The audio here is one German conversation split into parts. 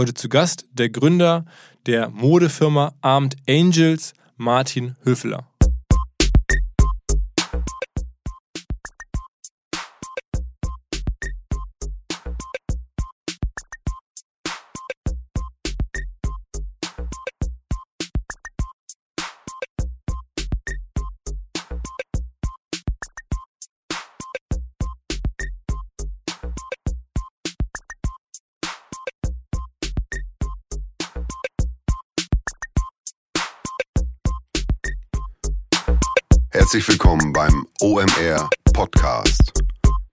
Heute zu Gast der Gründer der Modefirma Armed Angels, Martin Höfler. OMR Podcast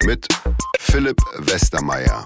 mit Philipp Westermeier.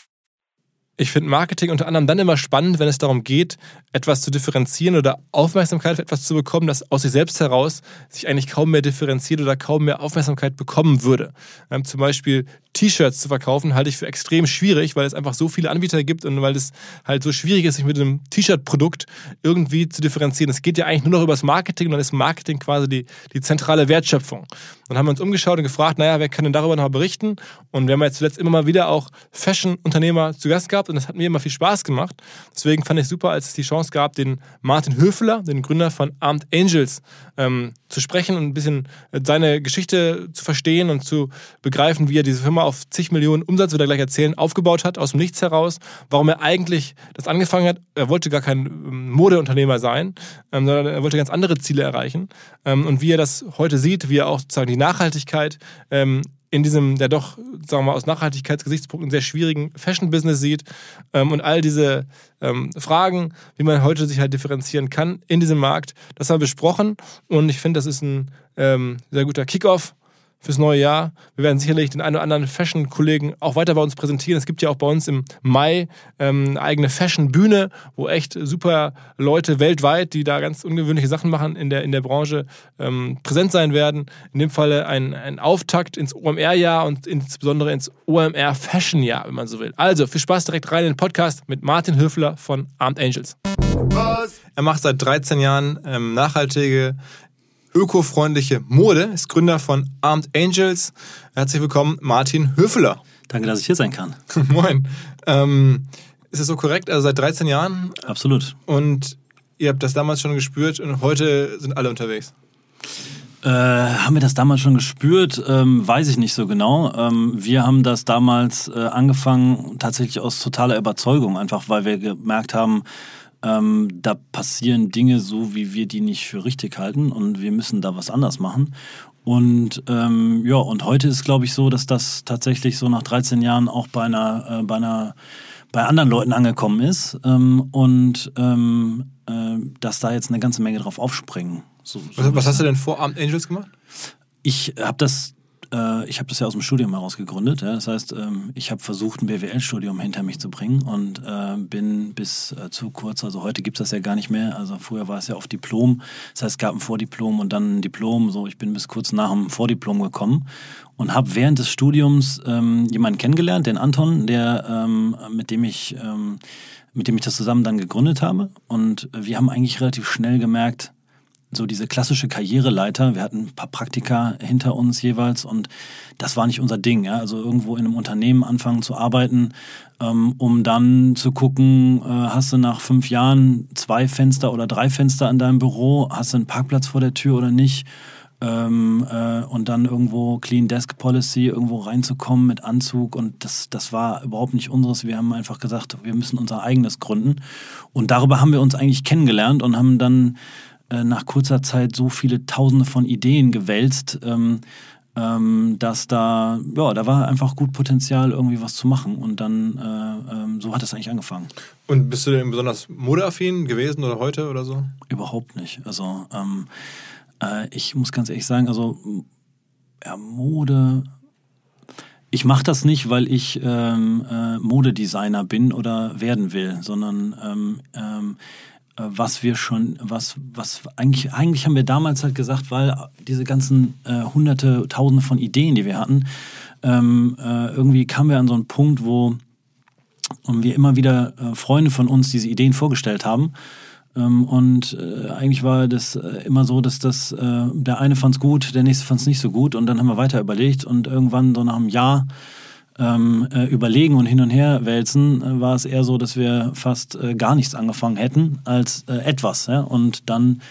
Ich finde Marketing unter anderem dann immer spannend, wenn es darum geht, etwas zu differenzieren oder Aufmerksamkeit für etwas zu bekommen, das aus sich selbst heraus sich eigentlich kaum mehr differenziert oder kaum mehr Aufmerksamkeit bekommen würde. Ähm, zum Beispiel T-Shirts zu verkaufen, halte ich für extrem schwierig, weil es einfach so viele Anbieter gibt und weil es halt so schwierig ist, sich mit einem T-Shirt-Produkt irgendwie zu differenzieren. Es geht ja eigentlich nur noch über das Marketing und dann ist Marketing quasi die, die zentrale Wertschöpfung. Dann haben wir uns umgeschaut und gefragt, naja, wer kann denn darüber noch berichten? Und wir haben jetzt zuletzt immer mal wieder auch Fashion-Unternehmer zu Gast gehabt und das hat mir immer viel Spaß gemacht. Deswegen fand ich super, als es die Chance gab, den Martin Höfler, den Gründer von Armed Angels, ähm, zu sprechen und ein bisschen seine Geschichte zu verstehen und zu begreifen, wie er diese Firma auf zig Millionen Umsatz, wird er gleich erzählen, aufgebaut hat, aus dem Nichts heraus, warum er eigentlich das angefangen hat. Er wollte gar kein ähm, Modeunternehmer sein, ähm, sondern er wollte ganz andere Ziele erreichen. Ähm, und wie er das heute sieht, wie er auch sozusagen die Nachhaltigkeit ähm, in diesem, der doch, sagen wir mal, aus Nachhaltigkeitsgesichtspunkten sehr schwierigen Fashion-Business sieht ähm, und all diese ähm, Fragen, wie man heute sich halt differenzieren kann in diesem Markt, das haben wir besprochen. Und ich finde, das ist ein ähm, sehr guter Kickoff fürs neue Jahr. Wir werden sicherlich den einen oder anderen Fashion-Kollegen auch weiter bei uns präsentieren. Es gibt ja auch bei uns im Mai ähm, eine eigene Fashion-Bühne, wo echt super Leute weltweit, die da ganz ungewöhnliche Sachen machen in der, in der Branche, ähm, präsent sein werden. In dem Falle ein, ein Auftakt ins OMR-Jahr und insbesondere ins OMR-Fashion-Jahr, wenn man so will. Also, viel Spaß direkt rein in den Podcast mit Martin Höfler von Armed Angels. Was? Er macht seit 13 Jahren ähm, nachhaltige ökofreundliche Mode, ist Gründer von Armed Angels. Herzlich willkommen, Martin Höfler. Danke, dass ich hier sein kann. Moin. Ähm, ist das so korrekt? Also seit 13 Jahren? Absolut. Und ihr habt das damals schon gespürt und heute sind alle unterwegs? Äh, haben wir das damals schon gespürt? Ähm, weiß ich nicht so genau. Ähm, wir haben das damals äh, angefangen tatsächlich aus totaler Überzeugung, einfach weil wir gemerkt haben, ähm, da passieren Dinge so, wie wir die nicht für richtig halten und wir müssen da was anders machen. Und ähm, ja, und heute ist, glaube ich, so, dass das tatsächlich so nach 13 Jahren auch bei einer, äh, bei einer, bei anderen Leuten angekommen ist ähm, und ähm, äh, dass da jetzt eine ganze Menge drauf aufspringen. So, so was, was hast du denn vor Abend Angels gemacht? Ich habe das äh, ich habe das ja aus dem Studium heraus gegründet. Ja? Das heißt, ähm, ich habe versucht, ein BWL-Studium hinter mich zu bringen und äh, bin bis äh, zu kurz, also heute gibt es das ja gar nicht mehr. Also früher war es ja auf Diplom. Das heißt, es gab ein Vordiplom und dann ein Diplom. So, ich bin bis kurz nach dem Vordiplom gekommen und habe während des Studiums ähm, jemanden kennengelernt, den Anton, der ähm, mit dem ich ähm, mit dem ich das zusammen dann gegründet habe. Und wir haben eigentlich relativ schnell gemerkt, so diese klassische Karriereleiter. Wir hatten ein paar Praktika hinter uns jeweils und das war nicht unser Ding. Ja? Also irgendwo in einem Unternehmen anfangen zu arbeiten, ähm, um dann zu gucken, äh, hast du nach fünf Jahren zwei Fenster oder drei Fenster an deinem Büro, hast du einen Parkplatz vor der Tür oder nicht? Ähm, äh, und dann irgendwo Clean Desk Policy irgendwo reinzukommen mit Anzug und das, das war überhaupt nicht unseres. Wir haben einfach gesagt, wir müssen unser eigenes gründen und darüber haben wir uns eigentlich kennengelernt und haben dann äh, nach kurzer Zeit so viele Tausende von Ideen gewälzt, ähm, ähm, dass da, ja, da war einfach gut Potenzial, irgendwie was zu machen. Und dann, äh, ähm, so hat es eigentlich angefangen. Und bist du denn besonders modeaffin gewesen oder heute oder so? Überhaupt nicht. Also, ähm, äh, ich muss ganz ehrlich sagen, also, ja, Mode. Ich mache das nicht, weil ich ähm, äh, Modedesigner bin oder werden will, sondern ähm, ähm, äh, was wir schon, was, was eigentlich, eigentlich haben wir damals halt gesagt, weil diese ganzen äh, hunderte, tausende von Ideen, die wir hatten, ähm, äh, irgendwie kamen wir an so einen Punkt, wo wir immer wieder äh, Freunde von uns diese Ideen vorgestellt haben. Ähm, und äh, eigentlich war das äh, immer so, dass das der eine fand es gut, der nächste fand es nicht so gut und dann haben wir weiter überlegt und irgendwann so nach einem Jahr ähm, äh, überlegen und hin und her wälzen, äh, war es eher so, dass wir fast äh, gar nichts angefangen hätten als äh, etwas. Ja? Und dann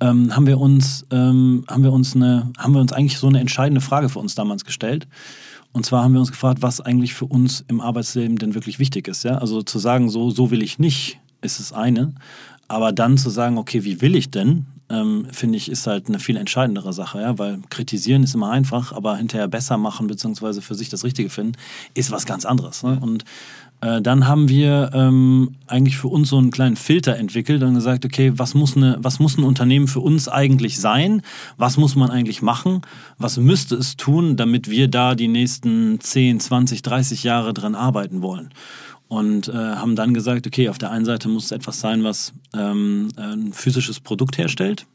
ähm, haben wir uns, ähm, haben wir uns eine, haben wir uns eigentlich so eine entscheidende Frage für uns damals gestellt. Und zwar haben wir uns gefragt, was eigentlich für uns im Arbeitsleben denn wirklich wichtig ist. Ja? Also zu sagen, so, so will ich nicht, ist es eine. Aber dann zu sagen, okay, wie will ich denn? Ähm, finde ich, ist halt eine viel entscheidendere Sache, ja, weil kritisieren ist immer einfach, aber hinterher besser machen beziehungsweise für sich das Richtige finden, ist was ganz anderes. Ne? Und äh, dann haben wir ähm, eigentlich für uns so einen kleinen Filter entwickelt und gesagt, okay, was muss, eine, was muss ein Unternehmen für uns eigentlich sein? Was muss man eigentlich machen? Was müsste es tun, damit wir da die nächsten 10, 20, 30 Jahre dran arbeiten wollen? und äh, haben dann gesagt, okay, auf der einen Seite muss es etwas sein, was ähm, ein physisches Produkt herstellt.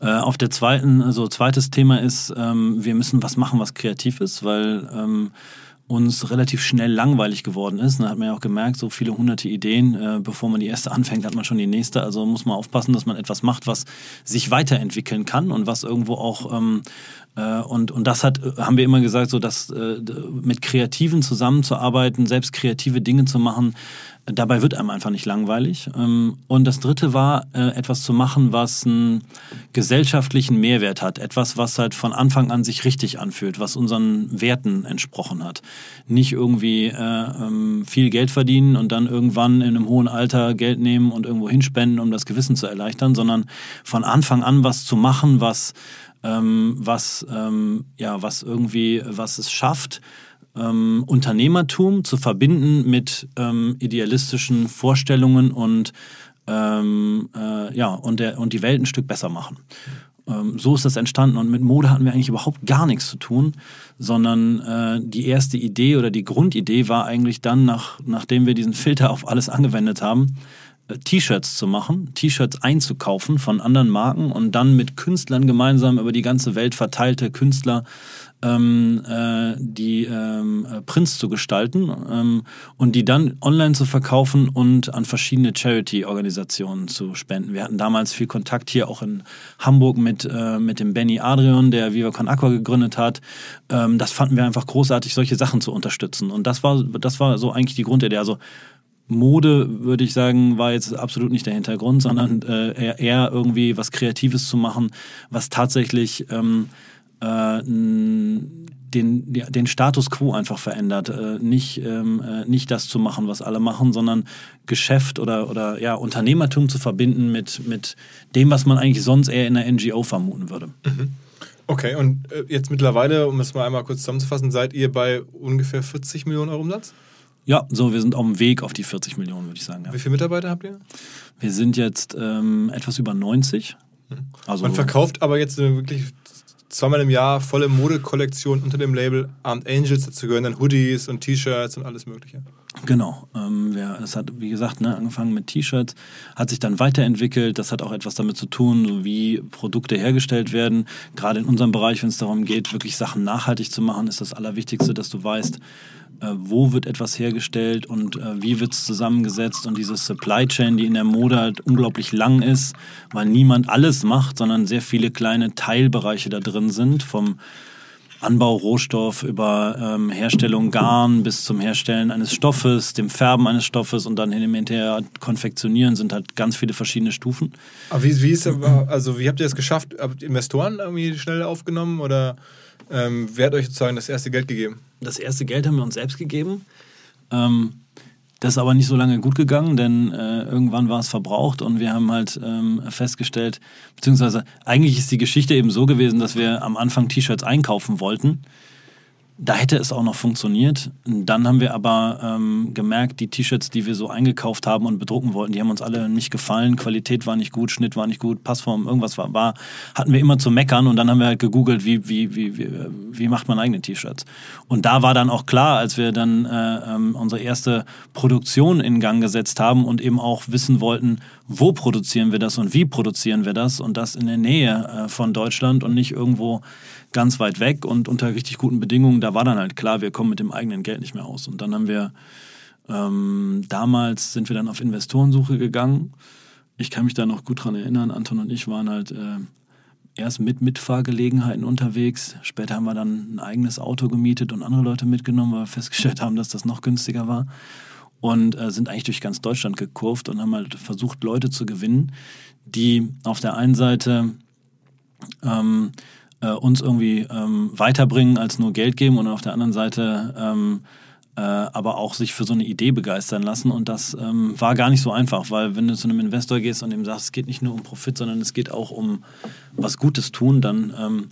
Äh, auf der zweiten, also zweites Thema ist, ähm, wir müssen was machen, was kreativ ist, weil ähm, uns relativ schnell langweilig geworden ist. Da hat man ja auch gemerkt, so viele hunderte Ideen, äh, bevor man die erste anfängt, hat man schon die nächste. Also muss man aufpassen, dass man etwas macht, was sich weiterentwickeln kann und was irgendwo auch ähm, äh, und, und das hat, haben wir immer gesagt, so dass äh, mit Kreativen zusammenzuarbeiten, selbst kreative Dinge zu machen, dabei wird einem einfach nicht langweilig. Ähm, und das dritte war, äh, etwas zu machen, was einen gesellschaftlichen Mehrwert hat. Etwas, was halt von Anfang an sich richtig anfühlt, was unseren Werten entsprochen hat. Nicht irgendwie äh, ähm, viel Geld verdienen und dann irgendwann in einem hohen Alter Geld nehmen und irgendwo hinspenden, um das Gewissen zu erleichtern, sondern von Anfang an was zu machen, was ähm, was, ja, was irgendwie, was es schafft, ähm, Unternehmertum zu verbinden mit ähm, idealistischen Vorstellungen und, ähm, äh, ja, und, der, und die Welt ein Stück besser machen. Ähm, so ist das entstanden und mit Mode hatten wir eigentlich überhaupt gar nichts zu tun, sondern äh, die erste Idee oder die Grundidee war eigentlich dann, nach, nachdem wir diesen Filter auf alles angewendet haben, äh, T-Shirts zu machen, T-Shirts einzukaufen von anderen Marken und dann mit Künstlern gemeinsam über die ganze Welt verteilte Künstler ähm, äh, die ähm, äh, Prints zu gestalten ähm, und die dann online zu verkaufen und an verschiedene Charity-Organisationen zu spenden. Wir hatten damals viel Kontakt hier auch in Hamburg mit, äh, mit dem Benny Adrian, der Viva Con Aqua gegründet hat. Ähm, das fanden wir einfach großartig, solche Sachen zu unterstützen. Und das war, das war so eigentlich die Grundidee. Also Mode, würde ich sagen, war jetzt absolut nicht der Hintergrund, sondern äh, eher, eher irgendwie was Kreatives zu machen, was tatsächlich ähm, äh, den, den Status quo einfach verändert. Äh, nicht, ähm, äh, nicht das zu machen, was alle machen, sondern Geschäft oder, oder ja, Unternehmertum zu verbinden mit, mit dem, was man eigentlich sonst eher in einer NGO vermuten würde. Mhm. Okay, und jetzt mittlerweile, um es mal einmal kurz zusammenzufassen, seid ihr bei ungefähr 40 Millionen Euro Umsatz? Ja, so, wir sind auf dem Weg auf die 40 Millionen, würde ich sagen. Ja. Wie viele Mitarbeiter habt ihr? Wir sind jetzt ähm, etwas über 90. Hm. Also Man verkauft aber jetzt wirklich zweimal im Jahr volle Modekollektion unter dem Label Armed Angels. Dazu gehören dann Hoodies und T-Shirts und alles Mögliche. Genau. Ähm, ja, es hat, wie gesagt, ne, angefangen mit T-Shirts, hat sich dann weiterentwickelt. Das hat auch etwas damit zu tun, wie Produkte hergestellt werden. Gerade in unserem Bereich, wenn es darum geht, wirklich Sachen nachhaltig zu machen, ist das Allerwichtigste, dass du weißt, äh, wo wird etwas hergestellt und äh, wie wird es zusammengesetzt. Und diese Supply Chain, die in der Mode halt unglaublich lang ist, weil niemand alles macht, sondern sehr viele kleine Teilbereiche da drin sind, vom Anbau Rohstoff über ähm, Herstellung Garn bis zum Herstellen eines Stoffes, dem Färben eines Stoffes und dann hinterher konfektionieren sind halt ganz viele verschiedene Stufen. Aber wie, wie, ist, also wie habt ihr es geschafft? Habt ihr Investoren irgendwie schnell aufgenommen oder ähm, wer hat euch sozusagen das erste Geld gegeben? Das erste Geld haben wir uns selbst gegeben. Ähm, das ist aber nicht so lange gut gegangen, denn äh, irgendwann war es verbraucht und wir haben halt ähm, festgestellt, beziehungsweise eigentlich ist die Geschichte eben so gewesen, dass wir am Anfang T-Shirts einkaufen wollten da hätte es auch noch funktioniert. Dann haben wir aber ähm, gemerkt, die T-Shirts, die wir so eingekauft haben und bedrucken wollten, die haben uns alle nicht gefallen. Qualität war nicht gut, Schnitt war nicht gut, Passform, irgendwas war, war hatten wir immer zu meckern. Und dann haben wir halt gegoogelt, wie, wie, wie, wie, wie macht man eigene T-Shirts. Und da war dann auch klar, als wir dann äh, ähm, unsere erste Produktion in Gang gesetzt haben und eben auch wissen wollten, wo produzieren wir das und wie produzieren wir das und das in der Nähe äh, von Deutschland und nicht irgendwo ganz weit weg und unter richtig guten Bedingungen. Da war dann halt klar, wir kommen mit dem eigenen Geld nicht mehr aus. Und dann haben wir, ähm, damals sind wir dann auf Investorensuche gegangen. Ich kann mich da noch gut dran erinnern. Anton und ich waren halt äh, erst mit Mitfahrgelegenheiten unterwegs. Später haben wir dann ein eigenes Auto gemietet und andere Leute mitgenommen, weil wir festgestellt haben, dass das noch günstiger war. Und äh, sind eigentlich durch ganz Deutschland gekurvt und haben halt versucht, Leute zu gewinnen, die auf der einen Seite ähm, äh, uns irgendwie ähm, weiterbringen als nur Geld geben und auf der anderen Seite ähm, äh, aber auch sich für so eine Idee begeistern lassen. Und das ähm, war gar nicht so einfach, weil wenn du zu einem Investor gehst und ihm sagst, es geht nicht nur um Profit, sondern es geht auch um was Gutes tun, dann ähm,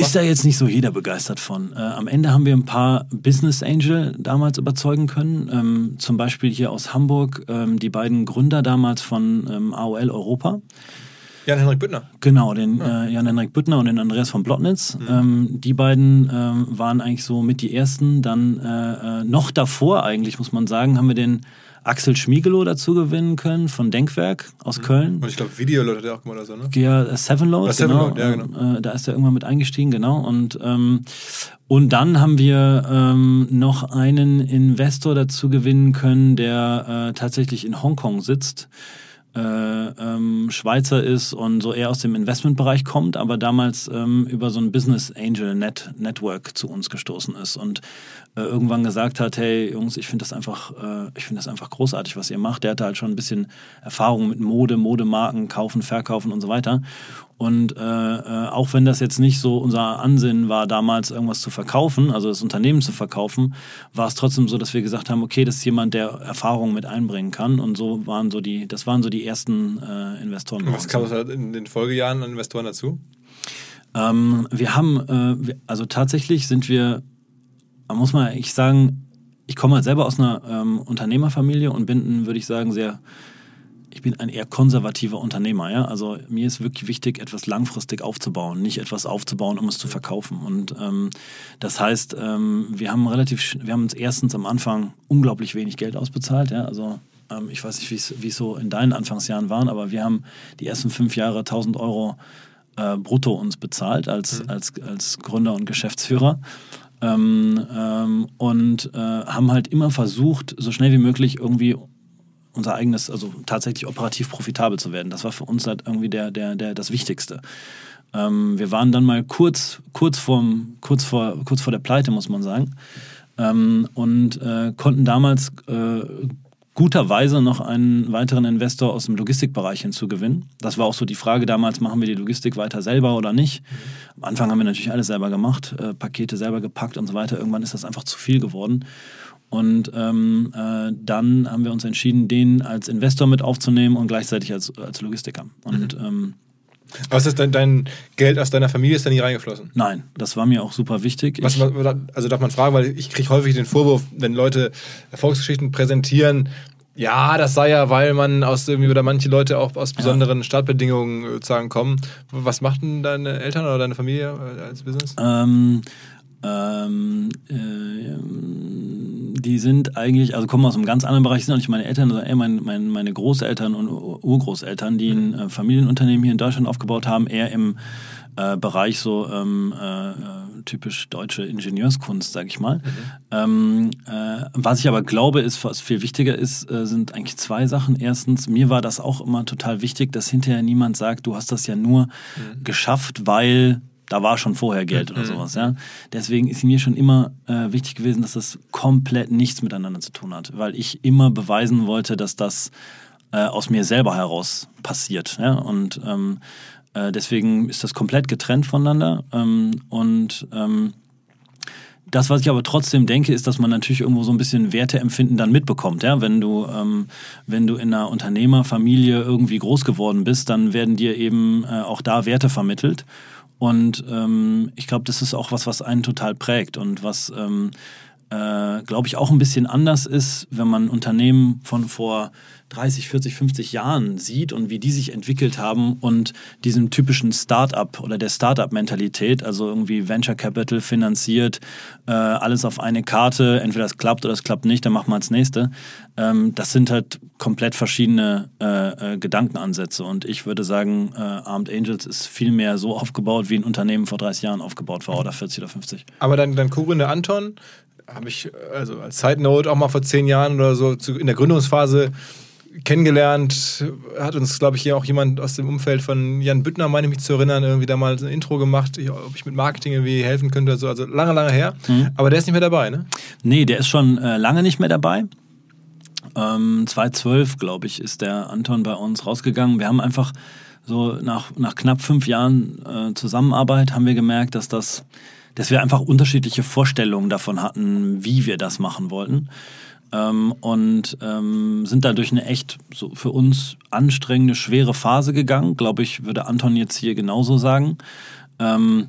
ist da jetzt nicht so jeder begeistert von. Äh, am Ende haben wir ein paar Business Angel damals überzeugen können. Ähm, zum Beispiel hier aus Hamburg ähm, die beiden Gründer damals von ähm, AOL Europa. Jan-Henrik Büttner. Genau, den ja. äh, Jan-Henrik Büttner und den Andreas von Blottnitz. Mhm. Ähm, die beiden ähm, waren eigentlich so mit die ersten. Dann äh, äh, noch davor eigentlich, muss man sagen, haben wir den Axel Schmiegelow dazu gewinnen können von Denkwerk aus mhm. Köln. Und ich glaube, Videoload hat er auch gemacht oder so, ne? Ja, äh, Sevenload, genau. ja, genau. Äh, da ist er irgendwann mit eingestiegen, genau. Und, ähm, und dann haben wir ähm, noch einen Investor dazu gewinnen können, der äh, tatsächlich in Hongkong sitzt äh, ähm, Schweizer ist und so eher aus dem Investmentbereich kommt, aber damals ähm, über so ein Business Angel Net Network zu uns gestoßen ist. Und äh, irgendwann gesagt hat, hey Jungs, ich finde das einfach, äh, ich finde das einfach großartig, was ihr macht. Der hatte halt schon ein bisschen Erfahrung mit Mode, Modemarken, kaufen, verkaufen und so weiter. Und äh, äh, auch wenn das jetzt nicht so unser Ansinnen war, damals irgendwas zu verkaufen, also das Unternehmen zu verkaufen, war es trotzdem so, dass wir gesagt haben, okay, das ist jemand, der Erfahrung mit einbringen kann. Und so waren so die, das waren so die ersten äh, Investoren. Was kam in den Folgejahren an Investoren dazu? Ähm, wir haben, äh, also tatsächlich sind wir, muss man eigentlich sagen, ich komme halt selber aus einer ähm, Unternehmerfamilie und bin, würde ich sagen, sehr ich bin ein eher konservativer Unternehmer. Ja? Also mir ist wirklich wichtig, etwas langfristig aufzubauen, nicht etwas aufzubauen, um es zu verkaufen. Und ähm, das heißt, ähm, wir haben relativ, wir haben uns erstens am Anfang unglaublich wenig Geld ausbezahlt. Ja? Also ähm, ich weiß nicht, wie es so in deinen Anfangsjahren waren, aber wir haben die ersten fünf Jahre 1000 Euro äh, brutto uns bezahlt als, mhm. als, als Gründer und Geschäftsführer. Ähm, ähm, und äh, haben halt immer versucht, so schnell wie möglich irgendwie unser eigenes, also tatsächlich operativ profitabel zu werden. Das war für uns halt irgendwie der, der, der, das Wichtigste. Ähm, wir waren dann mal kurz, kurz, vorm, kurz, vor, kurz vor der Pleite, muss man sagen. Ähm, und äh, konnten damals äh, guterweise noch einen weiteren Investor aus dem Logistikbereich hinzugewinnen. Das war auch so die Frage damals, machen wir die Logistik weiter selber oder nicht? Am Anfang haben wir natürlich alles selber gemacht, äh, Pakete selber gepackt und so weiter. Irgendwann ist das einfach zu viel geworden. Und ähm, äh, dann haben wir uns entschieden, den als Investor mit aufzunehmen und gleichzeitig als, als Logistiker. Und mhm. ähm, aber ist dein, dein, Geld aus deiner Familie ist da nie reingeflossen? Nein, das war mir auch super wichtig. Was, also darf man fragen, weil ich kriege häufig den Vorwurf, wenn Leute Erfolgsgeschichten präsentieren, Ja, das sei ja, weil man aus irgendwie oder manche Leute auch aus besonderen Startbedingungen äh, sozusagen kommen. Was machten deine Eltern oder deine Familie äh, als Business? Ähm, ähm, äh, die sind eigentlich, also kommen aus einem ganz anderen Bereich, sind auch nicht meine Eltern, sondern eher mein, mein, meine Großeltern und Urgroßeltern, die ein äh, Familienunternehmen hier in Deutschland aufgebaut haben, eher im äh, Bereich so ähm, äh, typisch deutsche Ingenieurskunst, sag ich mal. Mhm. Ähm, äh, was ich aber glaube, ist, was viel wichtiger ist, äh, sind eigentlich zwei Sachen. Erstens, mir war das auch immer total wichtig, dass hinterher niemand sagt, du hast das ja nur mhm. geschafft, weil da war schon vorher Geld oder mhm. sowas, ja. Deswegen ist mir schon immer äh, wichtig gewesen, dass das komplett nichts miteinander zu tun hat, weil ich immer beweisen wollte, dass das äh, aus mir selber heraus passiert, ja. Und ähm, äh, deswegen ist das komplett getrennt voneinander ähm, und ähm, das, was ich aber trotzdem denke, ist, dass man natürlich irgendwo so ein bisschen Werteempfinden dann mitbekommt. Ja? Wenn, du, ähm, wenn du in einer Unternehmerfamilie irgendwie groß geworden bist, dann werden dir eben äh, auch da Werte vermittelt. Und ähm, ich glaube, das ist auch was, was einen total prägt und was, ähm, äh, glaube ich, auch ein bisschen anders ist, wenn man Unternehmen von vor 30, 40, 50 Jahren sieht und wie die sich entwickelt haben und diesem typischen Start-up oder der Start-up-Mentalität, also irgendwie Venture Capital finanziert, äh, alles auf eine Karte, entweder es klappt oder es klappt nicht, dann machen wir das nächste. Ähm, das sind halt komplett verschiedene äh, äh, Gedankenansätze und ich würde sagen, äh, Armed Angels ist viel mehr so aufgebaut, wie ein Unternehmen vor 30 Jahren aufgebaut war oder 40 oder 50. Aber dein, dein Co-Gründer Anton, habe ich also als Side Note auch mal vor zehn Jahren oder so zu, in der Gründungsphase kennengelernt. Hat uns, glaube ich, hier auch jemand aus dem Umfeld von Jan Büttner, meine ich mich zu erinnern, irgendwie da mal ein Intro gemacht, ob ich mit Marketing irgendwie helfen könnte. So. Also lange, lange her. Mhm. Aber der ist nicht mehr dabei, ne? Nee, der ist schon äh, lange nicht mehr dabei. Ähm, 2012, glaube ich, ist der Anton bei uns rausgegangen. Wir haben einfach so nach, nach knapp fünf Jahren äh, Zusammenarbeit haben wir gemerkt, dass das, dass wir einfach unterschiedliche Vorstellungen davon hatten, wie wir das machen wollten ähm, und ähm, sind da durch eine echt so für uns anstrengende, schwere Phase gegangen. Glaube ich, würde Anton jetzt hier genauso sagen. Ähm,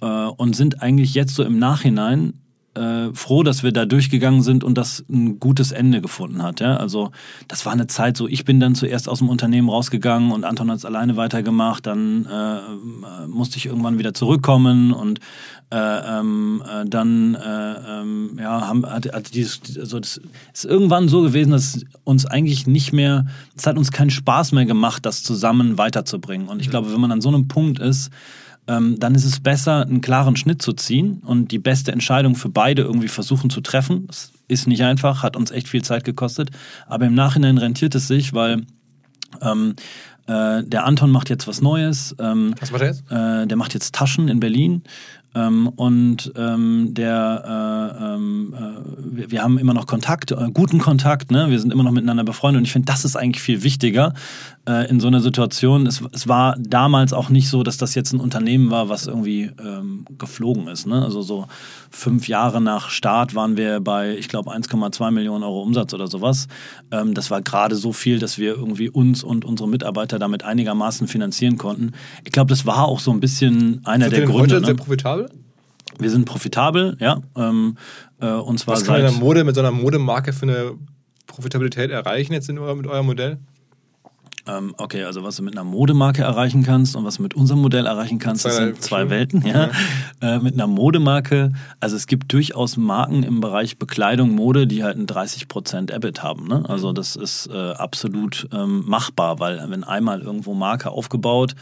äh, und sind eigentlich jetzt so im Nachhinein äh, froh, dass wir da durchgegangen sind und das ein gutes Ende gefunden hat. Ja? Also das war eine Zeit so, ich bin dann zuerst aus dem Unternehmen rausgegangen und Anton hat es alleine weitergemacht. Dann äh, musste ich irgendwann wieder zurückkommen und äh, ähm, äh, dann äh, ähm, ja, haben, hat, hat dieses, also das ist irgendwann so gewesen, dass uns eigentlich nicht mehr, es hat uns keinen Spaß mehr gemacht, das zusammen weiterzubringen. Und ich glaube, wenn man an so einem Punkt ist, ähm, dann ist es besser, einen klaren Schnitt zu ziehen und die beste Entscheidung für beide irgendwie versuchen zu treffen. Das ist nicht einfach, hat uns echt viel Zeit gekostet, aber im Nachhinein rentiert es sich, weil ähm, äh, der Anton macht jetzt was Neues. Ähm, was macht er jetzt? Äh, der macht jetzt Taschen in Berlin. Ähm, und ähm, der, äh, ähm, äh, wir, haben immer noch Kontakt, äh, guten Kontakt, ne? wir sind immer noch miteinander befreundet und ich finde, das ist eigentlich viel wichtiger äh, in so einer Situation. Es, es war damals auch nicht so, dass das jetzt ein Unternehmen war, was irgendwie ähm, geflogen ist. Ne? Also so fünf Jahre nach Start waren wir bei, ich glaube, 1,2 Millionen Euro Umsatz oder sowas. Ähm, das war gerade so viel, dass wir irgendwie uns und unsere Mitarbeiter damit einigermaßen finanzieren konnten. Ich glaube, das war auch so ein bisschen einer der Gründe. Heute ne? sehr profitabel? Wir sind profitabel, ja. Ähm, äh, und zwar Was kann man Mode mit so einer Modemarke für eine Profitabilität erreichen jetzt in, mit eurem Modell? Ähm, okay, also was du mit einer Modemarke erreichen kannst und was du mit unserem Modell erreichen kannst, das sind zwei Welten. Ja. ja. Äh, mit einer Modemarke, also es gibt durchaus Marken im Bereich Bekleidung, Mode, die halt ein 30% EBIT haben. Ne? Also das ist äh, absolut ähm, machbar, weil wenn einmal irgendwo Marke aufgebaut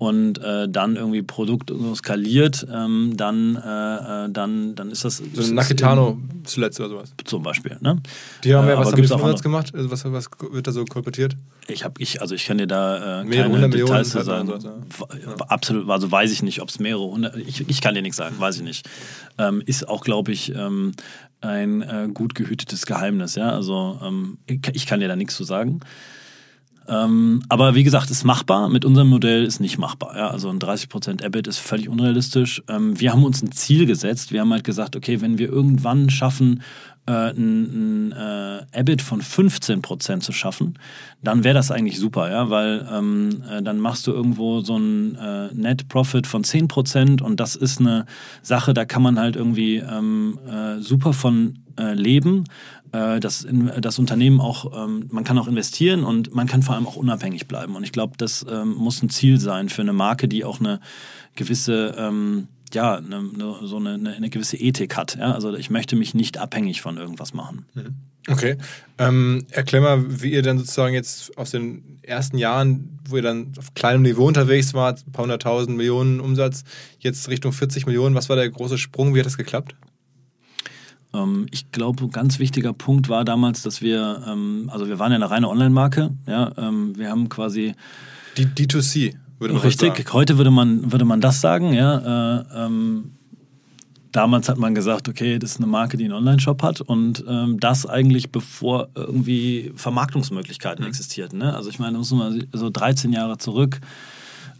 und äh, dann irgendwie Produkt so skaliert, ähm, dann, äh, äh, dann, dann ist das. So ein Nakitano zuletzt oder sowas. Zum Beispiel. Ne? Die haben ja, äh, was haben die Umsatz gemacht? Also was, was wird da so kolportiert? Ich habe, ich, also ich kann dir da äh, mehrere keine Details zu sagen. So, ja. Absolut, also weiß ich nicht, ob es mehrere hundert. Ich, ich kann dir nichts sagen, weiß ich nicht. Ähm, ist auch, glaube ich, ähm, ein äh, gut gehütetes Geheimnis. Ja, also ähm, ich, ich kann dir da nichts zu sagen. Ähm, aber wie gesagt, ist machbar. Mit unserem Modell ist nicht machbar. Ja? Also ein 30% EBIT ist völlig unrealistisch. Ähm, wir haben uns ein Ziel gesetzt. Wir haben halt gesagt, okay, wenn wir irgendwann schaffen, äh, ein, ein äh, EBIT von 15% zu schaffen, dann wäre das eigentlich super, ja, weil ähm, äh, dann machst du irgendwo so ein äh, Net Profit von 10% und das ist eine Sache, da kann man halt irgendwie ähm, äh, super von äh, leben, das, in, das Unternehmen auch, ähm, man kann auch investieren und man kann vor allem auch unabhängig bleiben. Und ich glaube, das ähm, muss ein Ziel sein für eine Marke, die auch eine gewisse ähm, ja, eine, eine, so eine, eine, gewisse Ethik hat. Ja? Also ich möchte mich nicht abhängig von irgendwas machen. Mhm. Okay. Ähm, erklär mal, wie ihr dann sozusagen jetzt aus den ersten Jahren, wo ihr dann auf kleinem Niveau unterwegs wart, ein paar hunderttausend Millionen Umsatz, jetzt Richtung 40 Millionen, was war der große Sprung? Wie hat das geklappt? Ähm, ich glaube, ein ganz wichtiger Punkt war damals, dass wir, ähm, also wir waren ja eine reine Online-Marke, ja, ähm, wir haben quasi... D D2C, würde man Richtig, sagen. heute würde man, würde man das sagen, ja. Äh, ähm, damals hat man gesagt, okay, das ist eine Marke, die einen Online-Shop hat und ähm, das eigentlich bevor irgendwie Vermarktungsmöglichkeiten mhm. existierten. Ne? Also ich meine, muss man so 13 Jahre zurück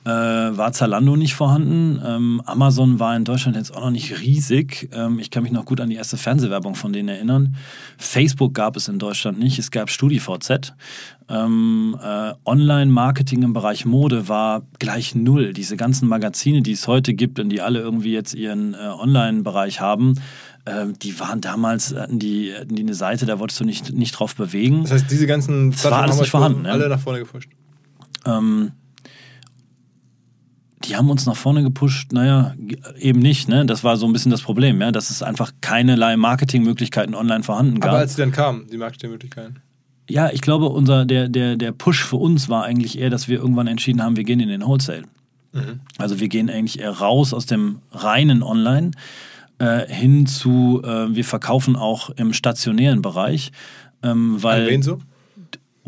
äh, war Zalando nicht vorhanden. Ähm, Amazon war in Deutschland jetzt auch noch nicht riesig. Ähm, ich kann mich noch gut an die erste Fernsehwerbung von denen erinnern. Facebook gab es in Deutschland nicht. Es gab StudiVZ. Ähm, äh, Online-Marketing im Bereich Mode war gleich null. Diese ganzen Magazine, die es heute gibt und die alle irgendwie jetzt ihren äh, Online-Bereich haben, äh, die waren damals, hatten die, hatten die eine Seite, da wolltest du nicht, nicht drauf bewegen. Das heißt, diese ganzen alles nicht vorhanden. Alle nach vorne gepusht. Ähm, die haben uns nach vorne gepusht, naja, eben nicht, ne? Das war so ein bisschen das Problem, ja, dass es einfach keinerlei Marketingmöglichkeiten online vorhanden gab. Aber als sie dann kamen, die Marketingmöglichkeiten. Ja, ich glaube, unser, der, der, der Push für uns war eigentlich eher, dass wir irgendwann entschieden haben, wir gehen in den Wholesale. Mhm. Also wir gehen eigentlich eher raus aus dem reinen Online äh, hin zu, äh, wir verkaufen auch im stationären Bereich. Ähm, weil, An wen so?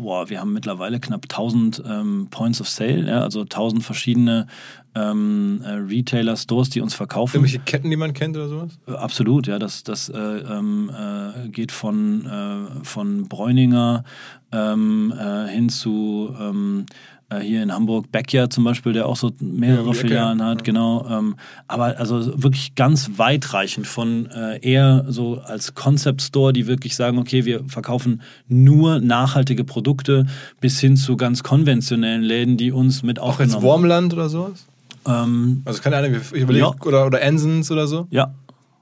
Boah, wir haben mittlerweile knapp 1000 ähm, Points of Sale, ja, also 1000 verschiedene ähm, äh, Retailer-Stores, die uns verkaufen. Irgendwelche Ketten, die man kennt oder sowas? Äh, absolut, ja. Das, das äh, ähm, äh, geht von, äh, von Bräuninger ähm, äh, hin zu ähm, hier in Hamburg Backyard zum Beispiel, der auch so mehrere ja, Filialen hat, ja. genau. Ähm, aber also wirklich ganz weitreichend von eher so als Concept Store, die wirklich sagen, okay, wir verkaufen nur nachhaltige Produkte, bis hin zu ganz konventionellen Läden, die uns mit auch jetzt Wormland oder sowas? Ähm, also keine Ahnung, ich überlege, ja. oder, oder Ensens oder so? Ja.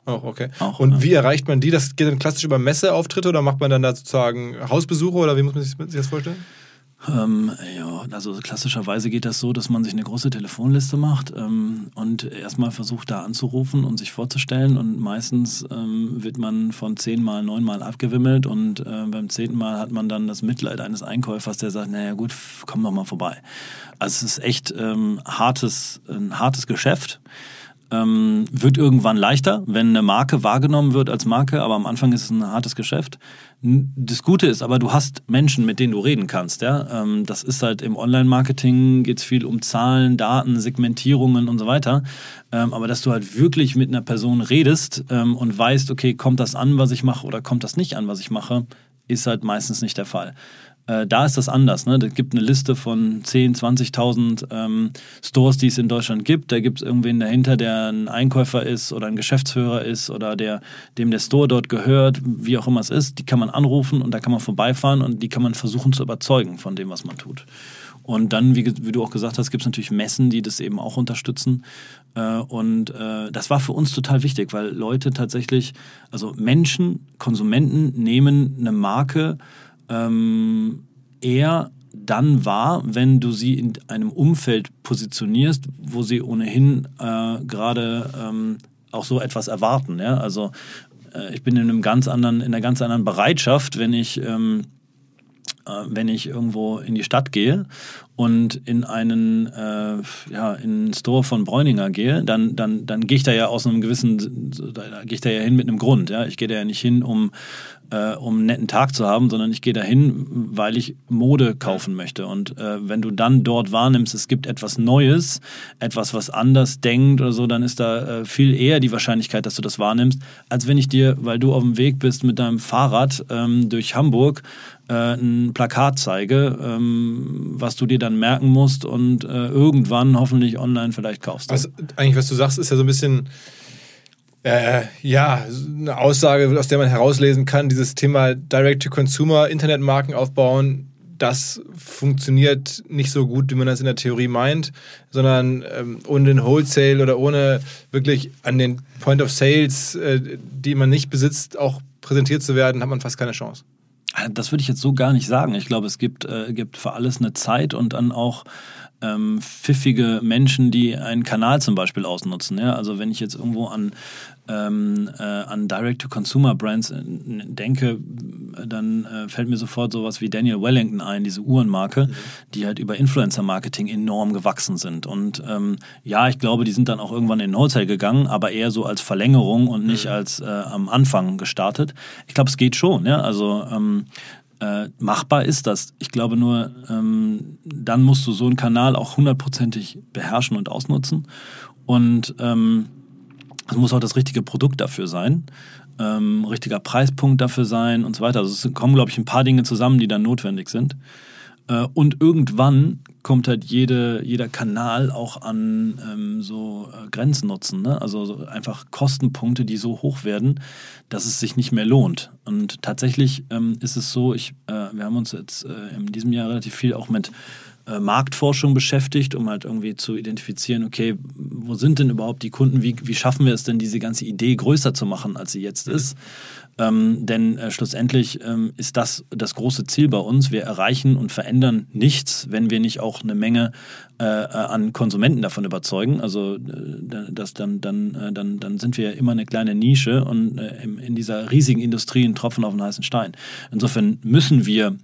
Auch, okay. Auch, und ja. wie erreicht man die? Das geht dann klassisch über Messeauftritte oder macht man dann da sozusagen Hausbesuche oder wie muss man sich das vorstellen? Ähm, ja, also klassischerweise geht das so, dass man sich eine große Telefonliste macht ähm, und erstmal versucht, da anzurufen und sich vorzustellen. Und meistens ähm, wird man von zehnmal, neunmal abgewimmelt und äh, beim zehnten Mal hat man dann das Mitleid eines Einkäufers, der sagt, naja gut, komm doch mal vorbei. Also es ist echt ähm, hartes, ein hartes Geschäft ähm, wird irgendwann leichter, wenn eine Marke wahrgenommen wird als Marke, aber am Anfang ist es ein hartes Geschäft. Das Gute ist aber, du hast Menschen, mit denen du reden kannst. Ja? Ähm, das ist halt im Online-Marketing geht es viel um Zahlen, Daten, Segmentierungen und so weiter. Ähm, aber dass du halt wirklich mit einer Person redest ähm, und weißt, okay, kommt das an, was ich mache oder kommt das nicht an, was ich mache, ist halt meistens nicht der Fall. Äh, da ist das anders. Ne? Es gibt eine Liste von 10.000, 20.000 ähm, Stores, die es in Deutschland gibt. Da gibt es irgendwen dahinter, der ein Einkäufer ist oder ein Geschäftsführer ist oder der, dem der Store dort gehört, wie auch immer es ist. Die kann man anrufen und da kann man vorbeifahren und die kann man versuchen zu überzeugen von dem, was man tut. Und dann, wie, wie, du auch gesagt hast, gibt es natürlich Messen, die das eben auch unterstützen. Äh, und äh, das war für uns total wichtig, weil Leute tatsächlich, also Menschen, Konsumenten nehmen eine Marke ähm, eher dann wahr, wenn du sie in einem Umfeld positionierst, wo sie ohnehin äh, gerade ähm, auch so etwas erwarten. Ja? Also äh, ich bin in einem ganz anderen, in einer ganz anderen Bereitschaft, wenn ich ähm, äh, wenn ich irgendwo in die Stadt gehe und in einen, äh, ja, in einen Store von Bräuninger gehe, dann, dann, dann gehe ich da ja aus einem gewissen, da gehe ich da ja hin mit einem Grund. Ja? Ich gehe da ja nicht hin, um äh, um einen netten Tag zu haben, sondern ich gehe dahin, weil ich Mode kaufen möchte. Und äh, wenn du dann dort wahrnimmst, es gibt etwas Neues, etwas, was anders denkt oder so, dann ist da äh, viel eher die Wahrscheinlichkeit, dass du das wahrnimmst, als wenn ich dir, weil du auf dem Weg bist mit deinem Fahrrad ähm, durch Hamburg, äh, ein Plakat zeige, ähm, was du dir dann merken musst und äh, irgendwann hoffentlich online vielleicht kaufst. Also eigentlich, was du sagst, ist ja so ein bisschen äh, ja, eine Aussage, aus der man herauslesen kann, dieses Thema Direct-to-Consumer, Internetmarken aufbauen, das funktioniert nicht so gut, wie man das in der Theorie meint, sondern ähm, ohne den Wholesale oder ohne wirklich an den Point of Sales, äh, die man nicht besitzt, auch präsentiert zu werden, hat man fast keine Chance. Das würde ich jetzt so gar nicht sagen. Ich glaube, es gibt, äh, gibt für alles eine Zeit und dann auch ähm, pfiffige Menschen, die einen Kanal zum Beispiel ausnutzen. Ja? Also wenn ich jetzt irgendwo an, ähm, äh, an Direct-to-Consumer-Brands äh, denke, dann äh, fällt mir sofort sowas wie Daniel Wellington ein, diese Uhrenmarke, mhm. die halt über Influencer-Marketing enorm gewachsen sind. Und ähm, ja, ich glaube, die sind dann auch irgendwann in Wholesale gegangen, aber eher so als Verlängerung und nicht mhm. als äh, am Anfang gestartet. Ich glaube, es geht schon. Ja? Also ähm, äh, machbar ist das. Ich glaube nur, ähm, dann musst du so einen Kanal auch hundertprozentig beherrschen und ausnutzen. Und ähm, es muss auch das richtige Produkt dafür sein, ähm, richtiger Preispunkt dafür sein und so weiter. Also es kommen, glaube ich, ein paar Dinge zusammen, die dann notwendig sind. Äh, und irgendwann kommt halt jede, jeder Kanal auch an ähm, so äh, Grenznutzen, ne? also so einfach Kostenpunkte, die so hoch werden, dass es sich nicht mehr lohnt. Und tatsächlich ähm, ist es so, ich, äh, wir haben uns jetzt äh, in diesem Jahr relativ viel auch mit äh, Marktforschung beschäftigt, um halt irgendwie zu identifizieren, okay, wo sind denn überhaupt die Kunden, wie, wie schaffen wir es denn, diese ganze Idee größer zu machen, als sie jetzt ist. Ähm, denn äh, schlussendlich ähm, ist das das große Ziel bei uns. Wir erreichen und verändern nichts, wenn wir nicht auch eine Menge äh, äh an Konsumenten davon überzeugen. Also äh, das, dann, dann, äh, dann, dann sind wir immer eine kleine Nische und äh, in dieser riesigen Industrie ein Tropfen auf den heißen Stein. Insofern müssen wir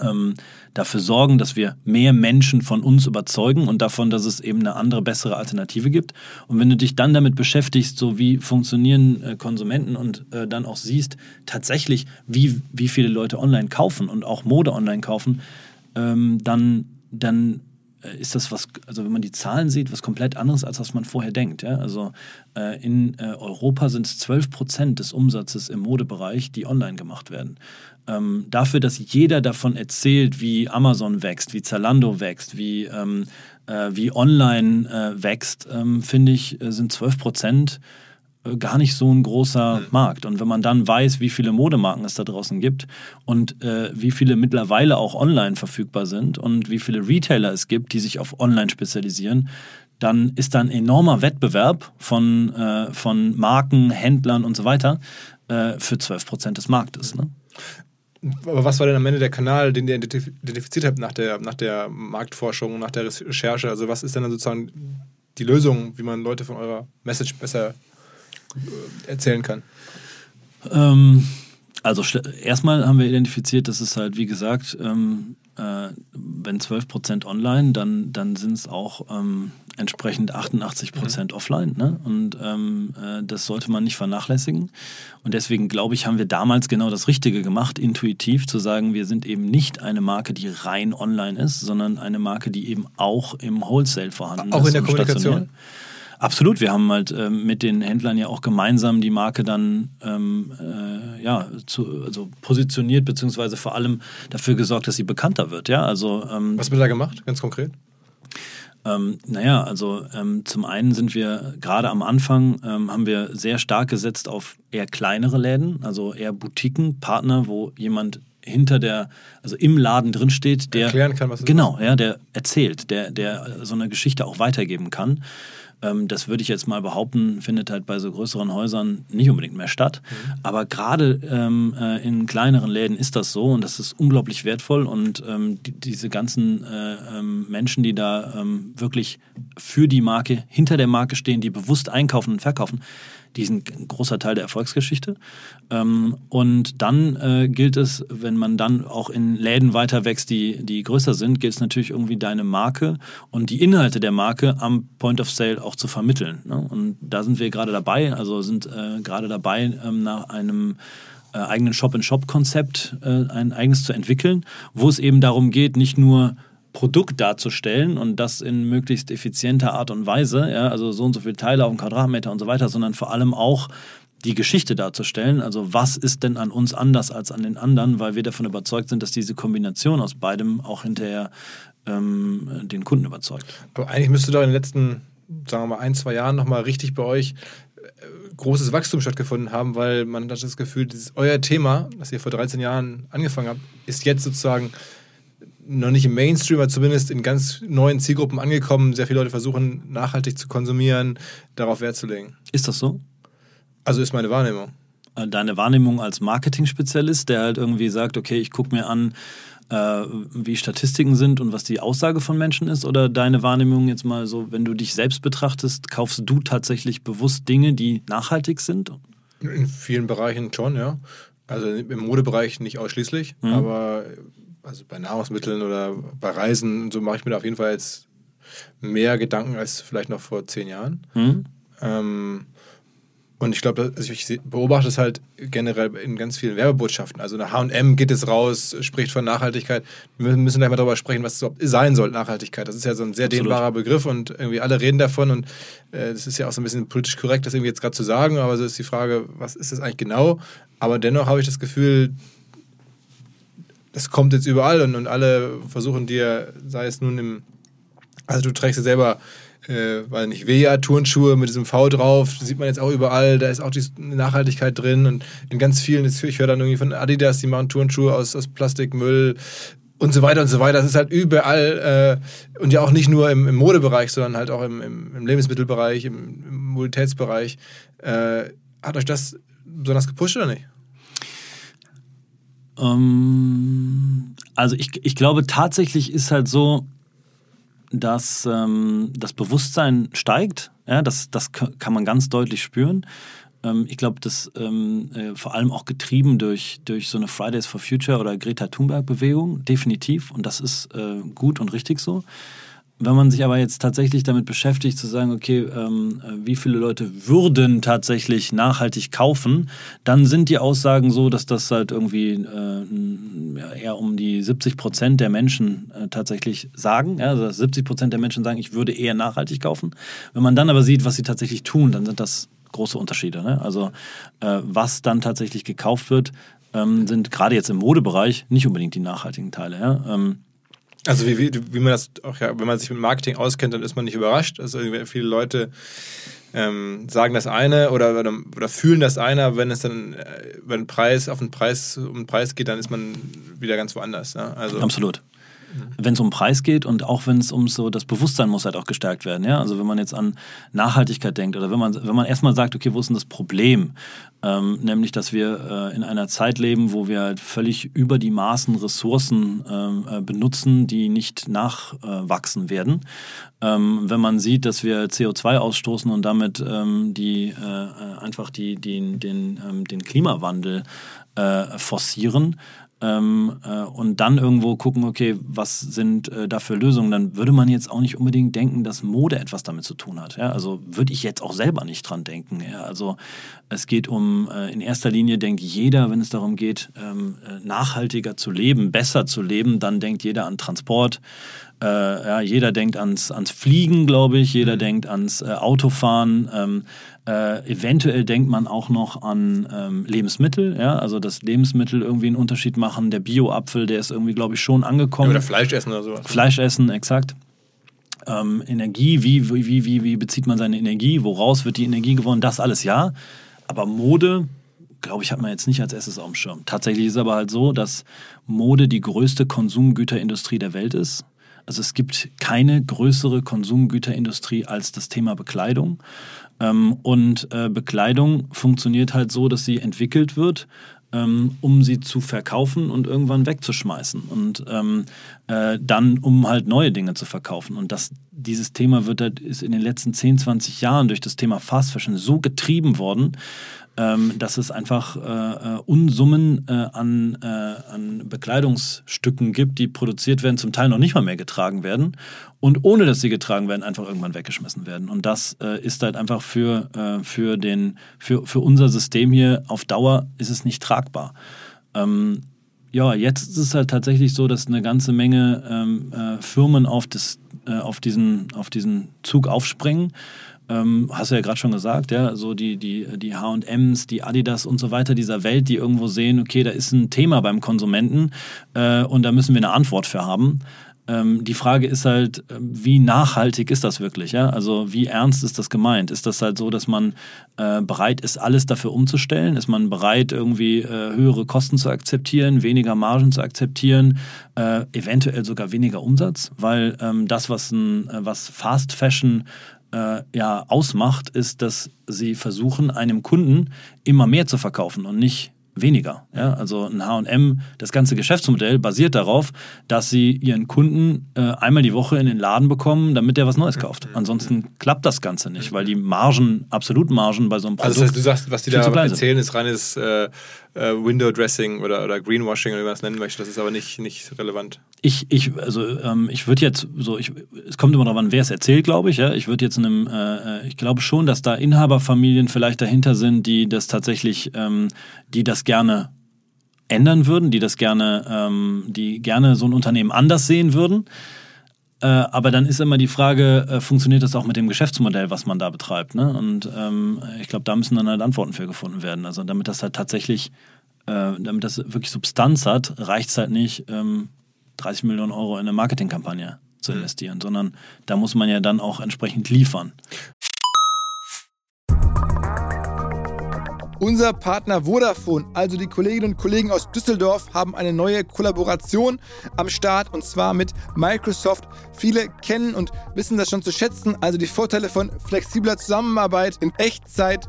ähm, dafür sorgen, dass wir mehr Menschen von uns überzeugen und davon, dass es eben eine andere, bessere Alternative gibt. Und wenn du dich dann damit beschäftigst, so wie funktionieren äh, Konsumenten und äh, dann auch siehst, tatsächlich, wie, wie viele Leute online kaufen und auch Mode online kaufen, ähm, dann, dann ist das was, also wenn man die Zahlen sieht, was komplett anderes, als was man vorher denkt. Ja? Also äh, in äh, Europa sind es 12 Prozent des Umsatzes im Modebereich, die online gemacht werden ähm, dafür, dass jeder davon erzählt, wie Amazon wächst, wie Zalando wächst, wie, ähm, äh, wie online äh, wächst, ähm, finde ich, äh, sind 12 Prozent äh, gar nicht so ein großer mhm. Markt. Und wenn man dann weiß, wie viele Modemarken es da draußen gibt und äh, wie viele mittlerweile auch online verfügbar sind und wie viele Retailer es gibt, die sich auf online spezialisieren, dann ist da ein enormer Wettbewerb von, äh, von Marken, Händlern und so weiter äh, für 12 Prozent des Marktes. Ne? Aber was war denn am Ende der Kanal, den ihr identifiziert habt nach der, nach der Marktforschung, nach der Recherche? Also was ist denn dann sozusagen die Lösung, wie man Leute von eurer Message besser erzählen kann? Ähm, also erstmal haben wir identifiziert, dass es halt, wie gesagt, ähm, äh, wenn 12% online, dann, dann sind es auch ähm, entsprechend 88% mhm. offline. Ne? Und ähm, äh, das sollte man nicht vernachlässigen. Und deswegen glaube ich, haben wir damals genau das Richtige gemacht, intuitiv zu sagen, wir sind eben nicht eine Marke, die rein online ist, sondern eine Marke, die eben auch im Wholesale vorhanden auch ist. Auch in der Kommunikation? Absolut, wir haben halt äh, mit den Händlern ja auch gemeinsam die Marke dann ähm, äh, ja, zu, also positioniert, beziehungsweise vor allem dafür gesorgt, dass sie bekannter wird. Ja? Also, ähm, Was wird da gemacht, ganz konkret? Ähm, naja, also ähm, zum einen sind wir gerade am Anfang, ähm, haben wir sehr stark gesetzt auf eher kleinere Läden, also eher Boutiquen, Partner, wo jemand hinter der, also im Laden drin steht, der erklären kann, was es genau, ist. ja, der erzählt, der, der so eine Geschichte auch weitergeben kann. Ähm, das würde ich jetzt mal behaupten, findet halt bei so größeren Häusern nicht unbedingt mehr statt. Mhm. Aber gerade ähm, äh, in kleineren Läden ist das so und das ist unglaublich wertvoll. Und ähm, die, diese ganzen äh, ähm, Menschen, die da ähm, wirklich für die Marke, hinter der Marke stehen, die bewusst einkaufen und verkaufen, die sind ein großer Teil der Erfolgsgeschichte. Ähm, und dann äh, gilt es, wenn man dann auch in Läden weiter wächst, die, die größer sind, gilt es natürlich irgendwie deine Marke und die Inhalte der Marke am Point of Sale auch zu vermitteln. Ne? Und da sind wir gerade dabei, also sind äh, gerade dabei, ähm, nach einem äh, eigenen Shop-in-Shop-Konzept äh, ein eigenes zu entwickeln, wo es eben darum geht, nicht nur Produkt darzustellen und das in möglichst effizienter Art und Weise, ja, also so und so viele Teile auf dem Quadratmeter und so weiter, sondern vor allem auch die Geschichte darzustellen. Also was ist denn an uns anders als an den anderen, weil wir davon überzeugt sind, dass diese Kombination aus beidem auch hinterher ähm, den Kunden überzeugt. Aber eigentlich müsste doch in den letzten, sagen wir mal, ein, zwei Jahren nochmal richtig bei euch äh, großes Wachstum stattgefunden haben, weil man hat das Gefühl, dieses euer Thema, das ihr vor 13 Jahren angefangen habt, ist jetzt sozusagen noch nicht im Mainstream, aber zumindest in ganz neuen Zielgruppen angekommen. Sehr viele Leute versuchen nachhaltig zu konsumieren, darauf Wert zu legen. Ist das so? Also ist meine Wahrnehmung. äh, deine Wahrnehmung als Marketing-Spezialist, der halt irgendwie sagt, okay, ich gucke mir an, äh, wie Statistiken sind und was die Aussage von Menschen ist? Oder deine Wahrnehmung jetzt mal so, wenn du dich selbst betrachtest, kaufst du tatsächlich bewusst Dinge, die nachhaltig sind? In vielen Bereichen schon, ja. Also im Modebereich nicht ausschließlich, mhm. aber also bei Nahrungsmitteln oder bei Reisen, so mache ich mir da auf jeden Fall jetzt mehr Gedanken als vielleicht noch vor zehn Jahren. Mhm. Ähm, und ich glaube, also ich beobachte es halt generell in ganz vielen Werbebotschaften. Also eine HM geht es raus, spricht von Nachhaltigkeit. Wir müssen gleich mal darüber sprechen, was es überhaupt sein soll, Nachhaltigkeit. Das ist ja so ein sehr Absolut. dehnbarer Begriff und irgendwie alle reden davon. Und äh, das ist ja auch so ein bisschen politisch korrekt, das irgendwie jetzt gerade zu sagen. Aber so ist die Frage, was ist das eigentlich genau? Aber dennoch habe ich das Gefühl, das kommt jetzt überall und, und alle versuchen dir, sei es nun im, also du trägst ja selber äh, weil nicht, Vea-Turnschuhe mit diesem V drauf, sieht man jetzt auch überall, da ist auch die Nachhaltigkeit drin und in ganz vielen, ich höre dann irgendwie von Adidas, die machen Turnschuhe aus, aus Plastikmüll und so weiter und so weiter. Das ist halt überall äh, und ja auch nicht nur im, im, Modebereich, sondern halt auch im, im, im Lebensmittelbereich, im, im Mobilitätsbereich. Äh, hat euch das besonders gepusht oder nicht? Ähm, also ich, ich glaube tatsächlich ist halt so, dass ähm, das Bewusstsein steigt. Ja, das, das kann man ganz deutlich spüren. Ähm, ich glaube, das ähm, äh, vor allem auch getrieben durch, durch so eine Fridays for Future oder Greta Thunberg-Bewegung, definitiv. Und das ist äh, gut und richtig so. Wenn man sich aber jetzt tatsächlich damit beschäftigt, zu sagen, okay, ähm, wie viele Leute würden tatsächlich nachhaltig kaufen, dann sind die Aussagen so, dass das halt irgendwie äh, eher um die 70 Prozent der Menschen äh, tatsächlich sagen. Ja, also 70 Prozent der Menschen sagen, ich würde eher nachhaltig kaufen. Wenn man dann aber sieht, was sie tatsächlich tun, dann sind das große Unterschiede. Ne? Also äh, was dann tatsächlich gekauft wird, ähm, sind gerade jetzt im Modebereich nicht unbedingt die nachhaltigen Teile. Ja? Ähm, also wie, wie, wie man das auch ja, wenn man sich mit Marketing auskennt, dann ist man nicht überrascht. Also viele Leute ähm, sagen das eine oder, oder, fühlen das eine, aber wenn es dann äh, wenn Preis auf den Preis um den Preis geht, dann ist man wieder ganz woanders. Ja? Also, Absolut wenn es um Preis geht und auch wenn es um so das Bewusstsein muss halt auch gestärkt werden. Ja? Also wenn man jetzt an Nachhaltigkeit denkt oder wenn man, wenn man erstmal sagt, okay, wo ist denn das Problem? Ähm, nämlich, dass wir äh, in einer Zeit leben, wo wir halt völlig über die Maßen Ressourcen ähm, äh, benutzen, die nicht nachwachsen äh, werden. Ähm, wenn man sieht, dass wir CO2 ausstoßen und damit ähm, die, äh, äh, einfach die, die, den, ähm, den Klimawandel äh, forcieren, ähm, äh, und dann irgendwo gucken, okay, was sind äh, da für Lösungen, dann würde man jetzt auch nicht unbedingt denken, dass Mode etwas damit zu tun hat. Ja? Also würde ich jetzt auch selber nicht dran denken. Ja? Also es geht um, äh, in erster Linie denkt jeder, wenn es darum geht, ähm, äh, nachhaltiger zu leben, besser zu leben, dann denkt jeder an Transport. Äh, ja, jeder denkt ans, ans Fliegen, glaube ich, jeder mhm. denkt ans äh, Autofahren. Ähm, äh, eventuell denkt man auch noch an ähm, Lebensmittel, ja, also dass Lebensmittel irgendwie einen Unterschied machen. Der Bio-Apfel, der ist irgendwie, glaube ich, schon angekommen. oder Fleisch essen oder sowas. Fleisch essen, exakt. Ähm, Energie, wie, wie, wie, wie bezieht man seine Energie, woraus wird die Energie gewonnen, das alles ja. Aber Mode, glaube ich, hat man jetzt nicht als erstes auf dem Schirm. Tatsächlich ist es aber halt so, dass Mode die größte Konsumgüterindustrie der Welt ist. Also es gibt keine größere Konsumgüterindustrie als das Thema Bekleidung. Ähm, und äh, Bekleidung funktioniert halt so, dass sie entwickelt wird, ähm, um sie zu verkaufen und irgendwann wegzuschmeißen und ähm, äh, dann um halt neue Dinge zu verkaufen. Und das, dieses Thema wird halt, ist in den letzten 10, 20 Jahren durch das Thema Fast Fashion so getrieben worden, ähm, dass es einfach äh, äh, Unsummen äh, an, äh, an Bekleidungsstücken gibt, die produziert werden, zum Teil noch nicht mal mehr getragen werden und ohne dass sie getragen werden, einfach irgendwann weggeschmissen werden. Und das äh, ist halt einfach für, äh, für, den, für, für unser System hier auf Dauer ist es nicht tragbar. Ähm, ja, jetzt ist es halt tatsächlich so, dass eine ganze Menge ähm, äh, Firmen auf, das, äh, auf, diesen, auf diesen Zug aufspringen ähm, hast du ja gerade schon gesagt, ja, so die, die, die HMs, die Adidas und so weiter dieser Welt, die irgendwo sehen, okay, da ist ein Thema beim Konsumenten äh, und da müssen wir eine Antwort für haben. Ähm, die Frage ist halt, äh, wie nachhaltig ist das wirklich? Ja? Also wie ernst ist das gemeint? Ist das halt so, dass man äh, bereit ist, alles dafür umzustellen? Ist man bereit, irgendwie äh, höhere Kosten zu akzeptieren, weniger Margen zu akzeptieren, äh, eventuell sogar weniger Umsatz? Weil ähm, das, was, ein, äh, was Fast Fashion äh, ja ausmacht, ist, dass sie versuchen, einem Kunden immer mehr zu verkaufen und nicht weniger. Ja? Also ein HM, das ganze Geschäftsmodell basiert darauf, dass sie ihren Kunden äh, einmal die Woche in den Laden bekommen, damit er was Neues kauft. Ansonsten klappt das Ganze nicht, weil die Margen, absoluten Margen bei so einem Produkt. Also, das heißt, du sagst, was die da erzählen, ist reines äh, äh, Window Dressing oder, oder Greenwashing oder wie man es nennen möchte. Das ist aber nicht, nicht relevant. Ich, ich, also ähm, ich würde jetzt so, ich, es kommt immer darauf an, wer es erzählt, glaube ich. Ja? Ich würde jetzt in einem, äh, äh, ich glaube schon, dass da Inhaberfamilien vielleicht dahinter sind, die das tatsächlich, ähm, die das gerne ändern würden, die das gerne, ähm, die gerne so ein Unternehmen anders sehen würden. Äh, aber dann ist immer die Frage, äh, funktioniert das auch mit dem Geschäftsmodell, was man da betreibt? Ne? Und ähm, ich glaube, da müssen dann halt Antworten für gefunden werden. Also damit das halt tatsächlich, äh, damit das wirklich Substanz hat, reicht es halt nicht, ähm, 30 Millionen Euro in eine Marketingkampagne zu mhm. investieren, sondern da muss man ja dann auch entsprechend liefern. Unser Partner Vodafone, also die Kolleginnen und Kollegen aus Düsseldorf, haben eine neue Kollaboration am Start und zwar mit Microsoft. Viele kennen und wissen das schon zu schätzen, also die Vorteile von flexibler Zusammenarbeit in Echtzeit,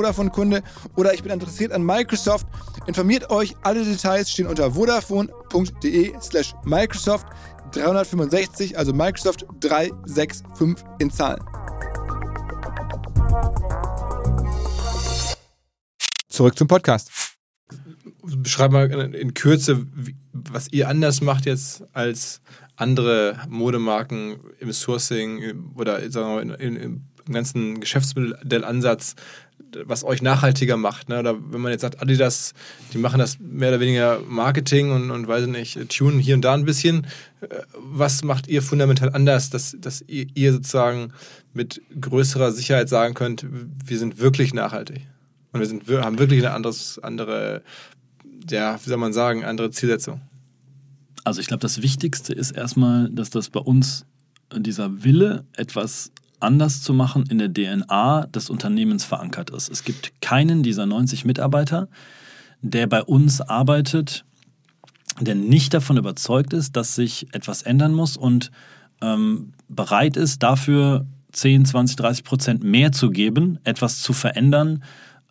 Vodafone-Kunde oder ich bin interessiert an Microsoft, informiert euch. Alle Details stehen unter vodafone.de slash Microsoft 365, also Microsoft 365 in Zahlen. Zurück zum Podcast. Beschreib mal in Kürze, was ihr anders macht jetzt als andere Modemarken im Sourcing oder sagen wir, im ganzen Geschäftsmodellansatz was euch nachhaltiger macht. Ne? Oder wenn man jetzt sagt, Adidas, die machen das mehr oder weniger Marketing und, und weiß nicht, tunen hier und da ein bisschen. Äh, was macht ihr fundamental anders, dass, dass ihr, ihr sozusagen mit größerer Sicherheit sagen könnt, wir sind wirklich nachhaltig? Und wir, sind, haben wirklich eine anderes, andere, ja, wie soll man sagen, andere Zielsetzung? Also ich glaube, das Wichtigste ist erstmal, dass das bei uns dieser Wille, etwas anders zu machen, in der DNA des Unternehmens verankert ist. Es gibt keinen dieser 90 Mitarbeiter, der bei uns arbeitet, der nicht davon überzeugt ist, dass sich etwas ändern muss und ähm, bereit ist, dafür 10, 20, 30 Prozent mehr zu geben, etwas zu verändern,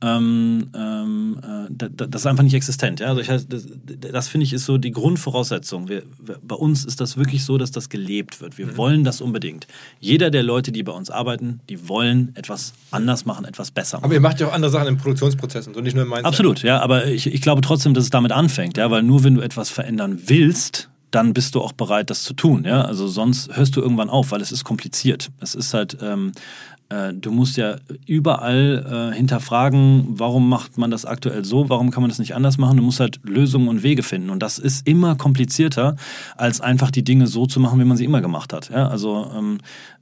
ähm, ähm, äh, das ist einfach nicht existent. Ja? Also ich, das, das finde ich ist so die Grundvoraussetzung. Wir, bei uns ist das wirklich so, dass das gelebt wird. Wir mhm. wollen das unbedingt. Jeder der Leute, die bei uns arbeiten, die wollen etwas anders machen, etwas besser machen. Aber ihr macht ja auch andere Sachen im Produktionsprozess und so nicht nur im Mindset. Absolut, ja. Aber ich, ich glaube trotzdem, dass es damit anfängt, ja, weil nur wenn du etwas verändern willst, dann bist du auch bereit, das zu tun. Ja? Also sonst hörst du irgendwann auf, weil es ist kompliziert. Es ist halt, ähm, äh, du musst ja überall äh, hinterfragen, warum macht man das aktuell so, warum kann man das nicht anders machen. Du musst halt Lösungen und Wege finden. Und das ist immer komplizierter, als einfach die Dinge so zu machen, wie man sie immer gemacht hat. Ja, also ähm,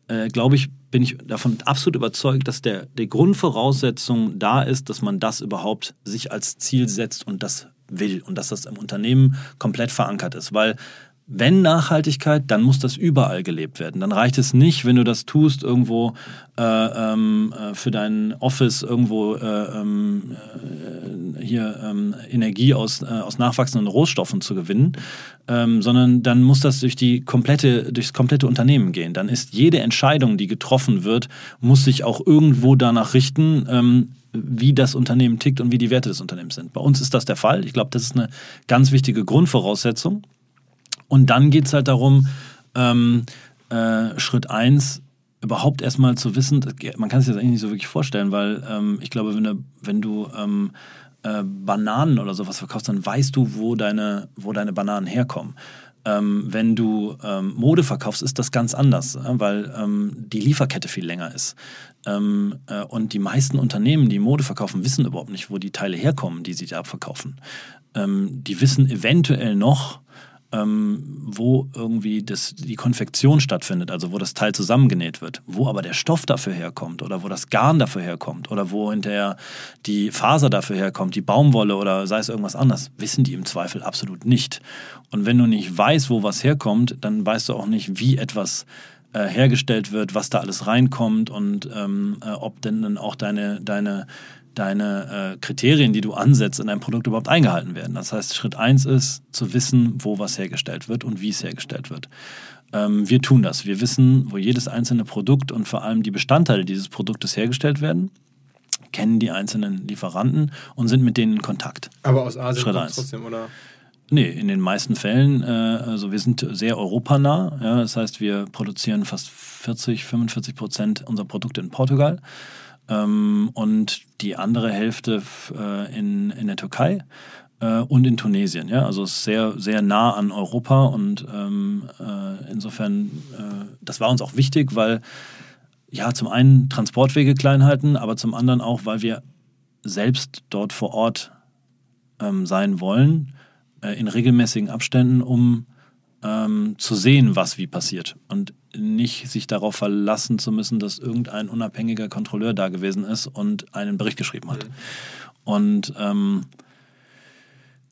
äh, glaube ich, bin ich davon absolut überzeugt, dass der, die Grundvoraussetzung da ist, dass man das überhaupt sich als Ziel setzt und das will und dass das im Unternehmen komplett verankert ist. Weil wenn Nachhaltigkeit, dann muss das überall gelebt werden. Dann reicht es nicht, wenn du das tust irgendwo äh, ähm, äh, für dein Office irgendwo äh, ähm, äh, hier ähm, Energie aus, äh, aus nachwachsenden Rohstoffen zu gewinnen, ähm, sondern dann muss das durch die komplette durchs komplette Unternehmen gehen. Dann ist jede Entscheidung, die getroffen wird, muss sich auch irgendwo danach richten. Wie das Unternehmen tickt und wie die Werte des Unternehmens sind. Bei uns ist das der Fall. Ich glaube, das ist eine ganz wichtige Grundvoraussetzung. Und dann geht es halt darum, ähm, äh, Schritt eins überhaupt erstmal zu wissen, man kann sich das eigentlich nicht so wirklich vorstellen, weil ähm, ich glaube, wenn du, wenn du ähm, äh, Bananen oder sowas verkaufst, dann weißt du, wo deine, wo deine Bananen herkommen. Ähm, wenn du ähm, Mode verkaufst, ist das ganz anders, äh, weil ähm, die Lieferkette viel länger ist. Ähm, äh, und die meisten Unternehmen, die Mode verkaufen, wissen überhaupt nicht, wo die Teile herkommen, die sie da verkaufen. Die wissen eventuell noch, ähm, wo irgendwie das, die Konfektion stattfindet, also wo das Teil zusammengenäht wird, wo aber der Stoff dafür herkommt oder wo das Garn dafür herkommt oder wo hinterher die Faser dafür herkommt, die Baumwolle oder sei es irgendwas anderes, wissen die im Zweifel absolut nicht. Und wenn du nicht weißt, wo was herkommt, dann weißt du auch nicht, wie etwas äh, hergestellt wird, was da alles reinkommt und ähm, äh, ob denn dann auch deine, deine deine äh, Kriterien, die du ansetzt in deinem Produkt überhaupt eingehalten werden. Das heißt, Schritt eins ist zu wissen, wo was hergestellt wird und wie es hergestellt wird. Ähm, wir tun das. Wir wissen, wo jedes einzelne Produkt und vor allem die Bestandteile dieses Produktes hergestellt werden, kennen die einzelnen Lieferanten und sind mit denen in Kontakt. Aber aus Asien Schritt eins. trotzdem, oder? Nee, in den meisten Fällen, äh, also wir sind sehr europanah. Ja, das heißt, wir produzieren fast 40, 45 Prozent unserer Produkte in Portugal ähm, und die andere Hälfte äh, in, in der Türkei äh, und in Tunesien. Ja? Also es ist sehr, sehr nah an Europa und ähm, äh, insofern, äh, das war uns auch wichtig, weil ja, zum einen Transportwege klein halten, aber zum anderen auch, weil wir selbst dort vor Ort ähm, sein wollen, äh, in regelmäßigen Abständen, um ähm, zu sehen, was wie passiert. Und nicht sich darauf verlassen zu müssen, dass irgendein unabhängiger Kontrolleur da gewesen ist und einen Bericht geschrieben hat. Und ähm,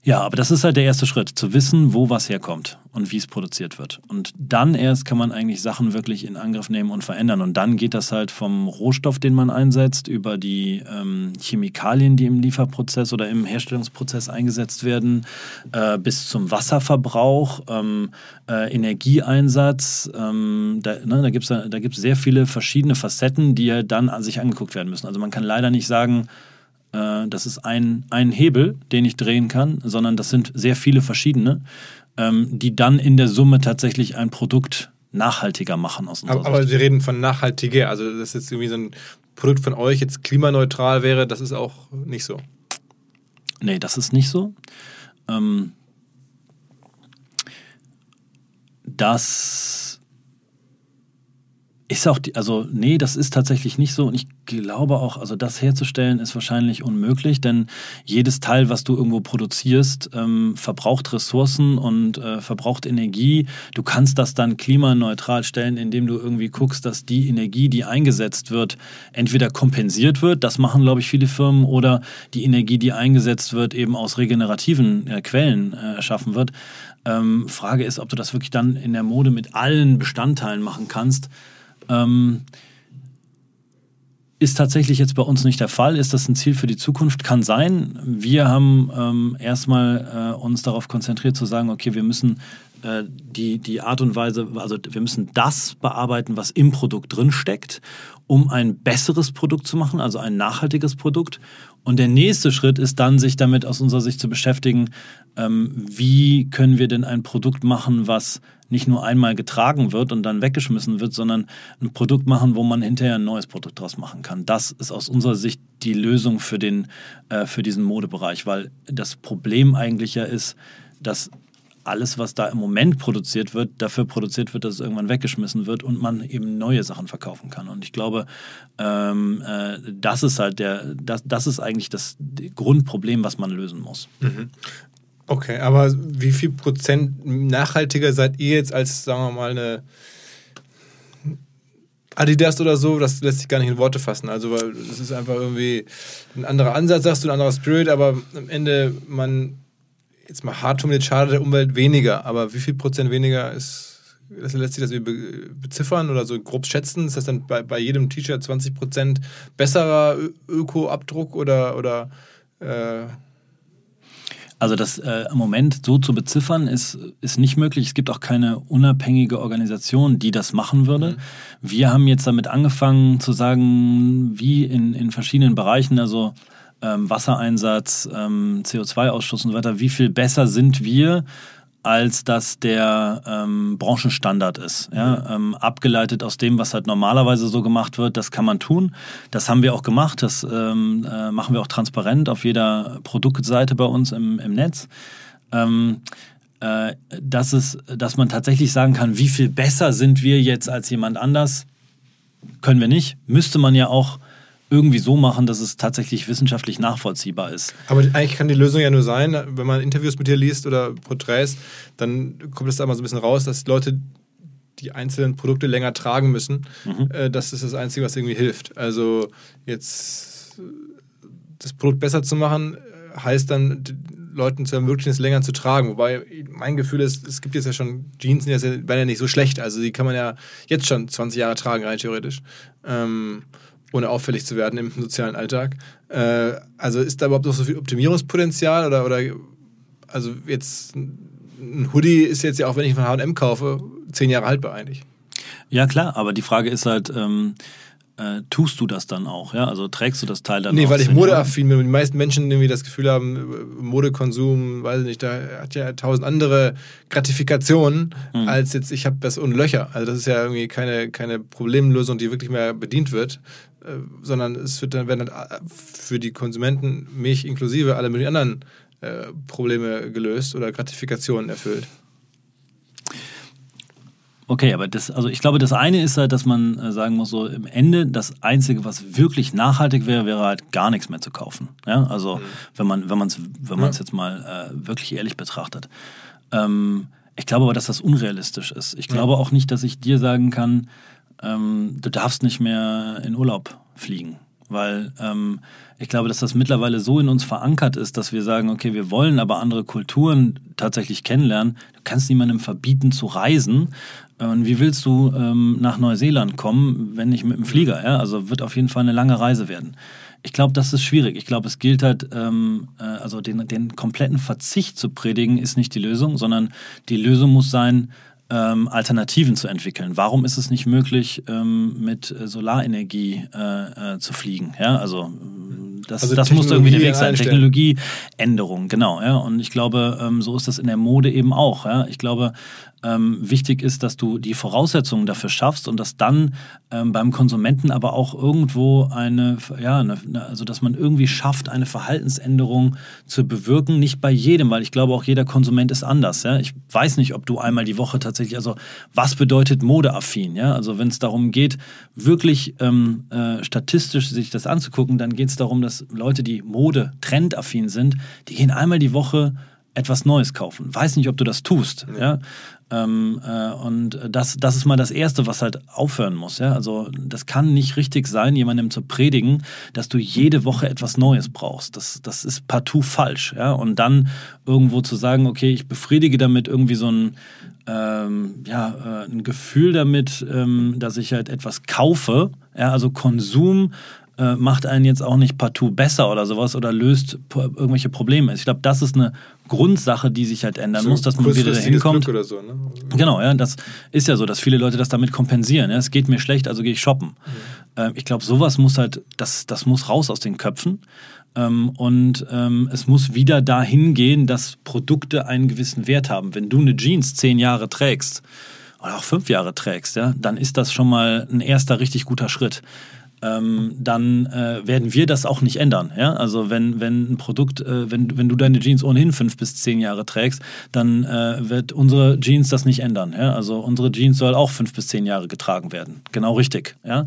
ja, aber das ist halt der erste Schritt, zu wissen, wo was herkommt und wie es produziert wird. Und dann erst kann man eigentlich Sachen wirklich in Angriff nehmen und verändern. Und dann geht das halt vom Rohstoff, den man einsetzt, über die ähm, Chemikalien, die im Lieferprozess oder im Herstellungsprozess eingesetzt werden, äh, bis zum Wasserverbrauch, ähm, äh, Energieeinsatz. Ähm, da ne, da gibt es da gibt's sehr viele verschiedene Facetten, die ja dann an sich angeguckt werden müssen. Also man kann leider nicht sagen, äh, das ist ein, ein Hebel, den ich drehen kann, sondern das sind sehr viele verschiedene, ähm, die dann in der Summe tatsächlich ein Produkt nachhaltiger machen aus unserer Aber, aber. Sie reden von nachhaltiger, also dass jetzt irgendwie so ein Produkt von euch jetzt klimaneutral wäre, das ist auch nicht so. Nee, das ist nicht so. Ähm, das ist auch, die, also nee, das ist tatsächlich nicht so. Und ich glaube auch, also das herzustellen ist wahrscheinlich unmöglich, denn jedes Teil, was du irgendwo produzierst, ähm, verbraucht Ressourcen und äh, verbraucht Energie. Du kannst das dann klimaneutral stellen, indem du irgendwie guckst, dass die Energie, die eingesetzt wird, entweder kompensiert wird, das machen, glaube ich, viele Firmen, oder die Energie, die eingesetzt wird, eben aus regenerativen äh, Quellen äh, erschaffen wird. Ähm, Frage ist, ob du das wirklich dann in der Mode mit allen Bestandteilen machen kannst. Ähm, ist tatsächlich jetzt bei uns nicht der Fall. Ist das ein Ziel für die Zukunft? Kann sein. Wir haben ähm, erstmal äh, uns darauf konzentriert zu sagen, okay, wir müssen äh, die, die Art und Weise, also wir müssen das bearbeiten, was im Produkt drin steckt, um ein besseres Produkt zu machen, also ein nachhaltiges Produkt. Und der nächste Schritt ist dann, sich damit aus unserer Sicht zu beschäftigen, ähm, wie können wir denn ein Produkt machen, was nicht nur einmal getragen wird und dann weggeschmissen wird, sondern ein Produkt machen, wo man hinterher ein neues Produkt draus machen kann. Das ist aus unserer Sicht die Lösung für, den, äh, für diesen Modebereich, weil das Problem eigentlich ja ist, dass alles, was da im Moment produziert wird, dafür produziert wird, dass es irgendwann weggeschmissen wird und man eben neue Sachen verkaufen kann. Und ich glaube, ähm, äh, das ist halt der, das, das ist eigentlich das Grundproblem, was man lösen muss. Okay, aber wie viel Prozent nachhaltiger seid ihr jetzt als, sagen wir mal, eine Adidas oder so? Das lässt sich gar nicht in Worte fassen. Also, weil es ist einfach irgendwie ein anderer Ansatz, sagst du, ein anderer Spirit, aber am Ende, man, jetzt mal hart formuliert, schadet der Umwelt weniger. Aber wie viel Prozent weniger ist, das lässt sich das beziffern oder so grob schätzen? Ist das dann bei, bei jedem T-Shirt 20 Prozent besserer Öko-Abdruck oder, oder äh, Also das äh, im Moment so zu beziffern ist, ist nicht möglich. Es gibt auch keine unabhängige Organisation, die das machen würde. Wir haben jetzt damit angefangen zu sagen, wie in, in verschiedenen Bereichen, also ähm, Wassereinsatz, ähm, CO2-Ausstoß und so weiter, wie viel besser sind wir, als das der ähm, Branchenstandard ist. Ja? Ähm, abgeleitet aus dem, was halt normalerweise so gemacht wird, das kann man tun. Das haben wir auch gemacht. Das ähm, äh, machen wir auch transparent auf jeder Produktseite bei uns im, im Netz. Ähm, äh, dass, es, dass man tatsächlich sagen kann, wie viel besser sind wir jetzt als jemand anders, können wir nicht. Müsste man ja auch irgendwie so machen, dass es tatsächlich wissenschaftlich nachvollziehbar ist. Aber eigentlich kann die Lösung ja nur sein, wenn man Interviews mit dir liest oder Porträts, dann kommt es da mal so ein bisschen raus, dass Leute die einzelnen Produkte länger tragen müssen. Mhm. Äh, das ist das Einzige, was irgendwie hilft. Also jetzt das Produkt besser zu machen, äh, heißt dann Leuten zu ermöglichen, es länger zu tragen. Wobei mein Gefühl ist, es gibt jetzt ja schon Jeans, die werden ja nicht so schlecht. Also die kann man ja jetzt schon 20 Jahre tragen, rein theoretisch. Ähm, ohne auffällig zu werden im sozialen Alltag. Äh, also ist da überhaupt noch so viel Optimierungspotenzial oder, oder also jetzt ein Hoodie ist jetzt ja auch, wenn ich von H&M kaufe, zehn Jahre haltbar eigentlich. Ja klar, aber die Frage ist halt, ähm, äh, tust du das dann auch? Ja? Also trägst du das Teil dann Nee, weil ich modeaffin bin die meisten Menschen irgendwie das Gefühl haben, Modekonsum, weiß ich nicht, da hat ja tausend andere Gratifikationen, mhm. als jetzt ich habe das ohne Löcher. Also das ist ja irgendwie keine, keine Problemlösung, die wirklich mehr bedient wird, sondern es wird dann, werden dann äh, für die Konsumenten, mich inklusive, alle möglichen anderen äh, Probleme gelöst oder Gratifikationen erfüllt. Okay, aber das, also ich glaube, das eine ist halt, dass man äh, sagen muss, so im Ende das Einzige, was wirklich nachhaltig wäre, wäre halt gar nichts mehr zu kaufen. Ja, also mhm. wenn man, wenn man es, wenn ja. jetzt mal äh, wirklich ehrlich betrachtet. Ähm, ich glaube aber, dass das unrealistisch ist. Ich glaube ja. auch nicht, dass ich dir sagen kann, ähm, du darfst nicht mehr in Urlaub fliegen. Weil ähm, ich glaube, dass das mittlerweile so in uns verankert ist, dass wir sagen, okay, wir wollen aber andere Kulturen tatsächlich kennenlernen. Du kannst niemandem verbieten zu reisen. Und wie willst du ähm, nach Neuseeland kommen, wenn nicht mit dem Flieger? Ja? Also wird auf jeden Fall eine lange Reise werden. Ich glaube, das ist schwierig. Ich glaube, es gilt halt, ähm, äh, also den, den kompletten Verzicht zu predigen, ist nicht die Lösung, sondern die Lösung muss sein, ähm, Alternativen zu entwickeln. Warum ist es nicht möglich, ähm, mit Solarenergie äh, äh, zu fliegen? Ja, also das, also das muss irgendwie der Weg sein. Technologieänderung, genau. Ja. Und ich glaube, ähm, so ist das in der Mode eben auch. Ja. Ich glaube, ähm, wichtig ist, dass du die Voraussetzungen dafür schaffst und dass dann ähm, beim Konsumenten aber auch irgendwo eine, ja, eine, also dass man irgendwie schafft, eine Verhaltensänderung zu bewirken. Nicht bei jedem, weil ich glaube, auch jeder Konsument ist anders. Ja? Ich weiß nicht, ob du einmal die Woche tatsächlich, also was bedeutet modeaffin? Ja? Also wenn es darum geht, wirklich ähm, äh, statistisch sich das anzugucken, dann geht es darum, dass Leute, die Mode trendaffin sind, die gehen einmal die Woche etwas Neues kaufen. Weiß nicht, ob du das tust. Ja. Ähm, äh, und das, das ist mal das Erste, was halt aufhören muss. Ja? Also das kann nicht richtig sein, jemandem zu predigen, dass du jede Woche etwas Neues brauchst. Das, das ist partout falsch. Ja? Und dann irgendwo zu sagen, okay, ich befriedige damit irgendwie so ein, ähm, ja, äh, ein Gefühl damit, ähm, dass ich halt etwas kaufe. Ja? Also Konsum äh, macht einen jetzt auch nicht partout besser oder sowas oder löst irgendwelche Probleme. Ich glaube, das ist eine Grundsache, die sich halt ändern so muss, dass man wieder dahin kommt. Oder so, ne? Genau, ja, das ist ja so, dass viele Leute das damit kompensieren. Ja? Es geht mir schlecht, also gehe ich shoppen. Mhm. Ähm, ich glaube, sowas muss halt, das, das muss raus aus den Köpfen. Ähm, und ähm, es muss wieder dahin gehen, dass Produkte einen gewissen Wert haben. Wenn du eine Jeans zehn Jahre trägst, oder auch fünf Jahre trägst, ja, dann ist das schon mal ein erster richtig guter Schritt ähm, dann äh, werden wir das auch nicht ändern. Ja? Also wenn, wenn ein Produkt, äh, wenn, wenn du deine Jeans ohnehin fünf bis zehn Jahre trägst, dann äh, wird unsere Jeans das nicht ändern. Ja? Also unsere Jeans soll auch fünf bis zehn Jahre getragen werden. Genau richtig. Ja?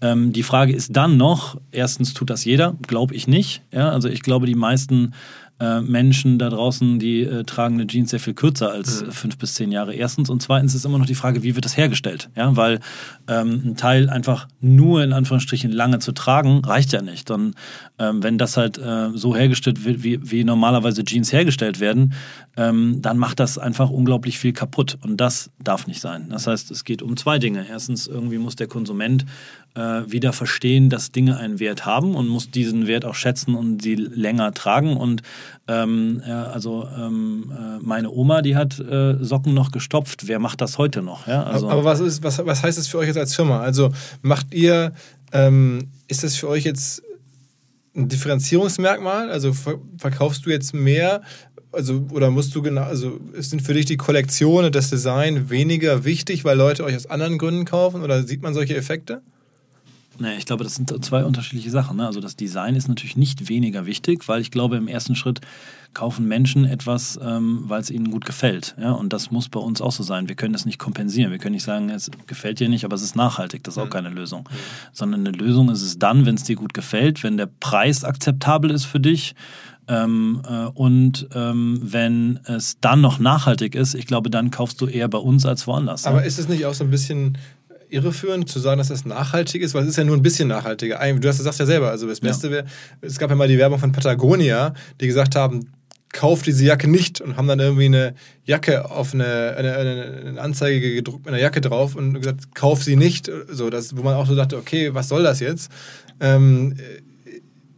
Ähm, die Frage ist dann noch, erstens tut das jeder, glaube ich nicht. Ja? Also ich glaube, die meisten äh, Menschen da draußen, die äh, tragen eine Jeans sehr viel kürzer als mhm. fünf bis zehn Jahre. Erstens. Und zweitens ist immer noch die Frage, wie wird das hergestellt? Ja, weil ähm, ein Teil einfach nur in Anführungsstrichen lange zu tragen, reicht ja nicht. Und ähm, wenn das halt äh, so hergestellt wird, wie, wie normalerweise Jeans hergestellt werden, ähm, dann macht das einfach unglaublich viel kaputt. Und das darf nicht sein. Das heißt, es geht um zwei Dinge. Erstens, irgendwie muss der Konsument äh, wieder verstehen, dass Dinge einen Wert haben und muss diesen Wert auch schätzen und sie länger tragen. Und ähm, ja, also ähm, äh, meine Oma, die hat äh, Socken noch gestopft. Wer macht das heute noch? Ja, also Aber was, ist, was, was heißt das für euch jetzt als Firma? Also macht ihr, ähm, ist das für euch jetzt ein Differenzierungsmerkmal? Also verkaufst du jetzt mehr also oder musst du genau, also sind für dich die Kollektion und das Design weniger wichtig, weil Leute euch aus anderen Gründen kaufen oder sieht man solche Effekte? Nee, ich glaube, das sind zwei unterschiedliche Sachen. Ne? Also das Design ist natürlich nicht weniger wichtig, weil ich glaube, im ersten Schritt kaufen Menschen etwas, ähm, weil es ihnen gut gefällt. Ja? Und das muss bei uns auch so sein. Wir können das nicht kompensieren. Wir können nicht sagen, es gefällt dir nicht, aber es ist nachhaltig. Das ist auch mhm. keine Lösung. Mhm. Sondern eine Lösung ist es dann, wenn es dir gut gefällt, wenn der Preis akzeptabel ist für dich. Ähm, äh, und ähm, wenn es dann noch nachhaltig ist, ich glaube, dann kaufst du eher bei uns als woanders. Aber ja? ist es nicht auch so ein bisschen irreführend zu sagen, dass das nachhaltig ist, weil es ist ja nur ein bisschen nachhaltiger. Du hast, sagst ja selber, also das Beste wäre, es gab ja mal die Werbung von Patagonia, die gesagt haben, kauf diese Jacke nicht und haben dann irgendwie eine Jacke auf eine, eine, eine Anzeige gedruckt mit einer Jacke drauf und gesagt, kauf sie nicht. So, das, wo man auch so dachte, okay, was soll das jetzt? Ähm,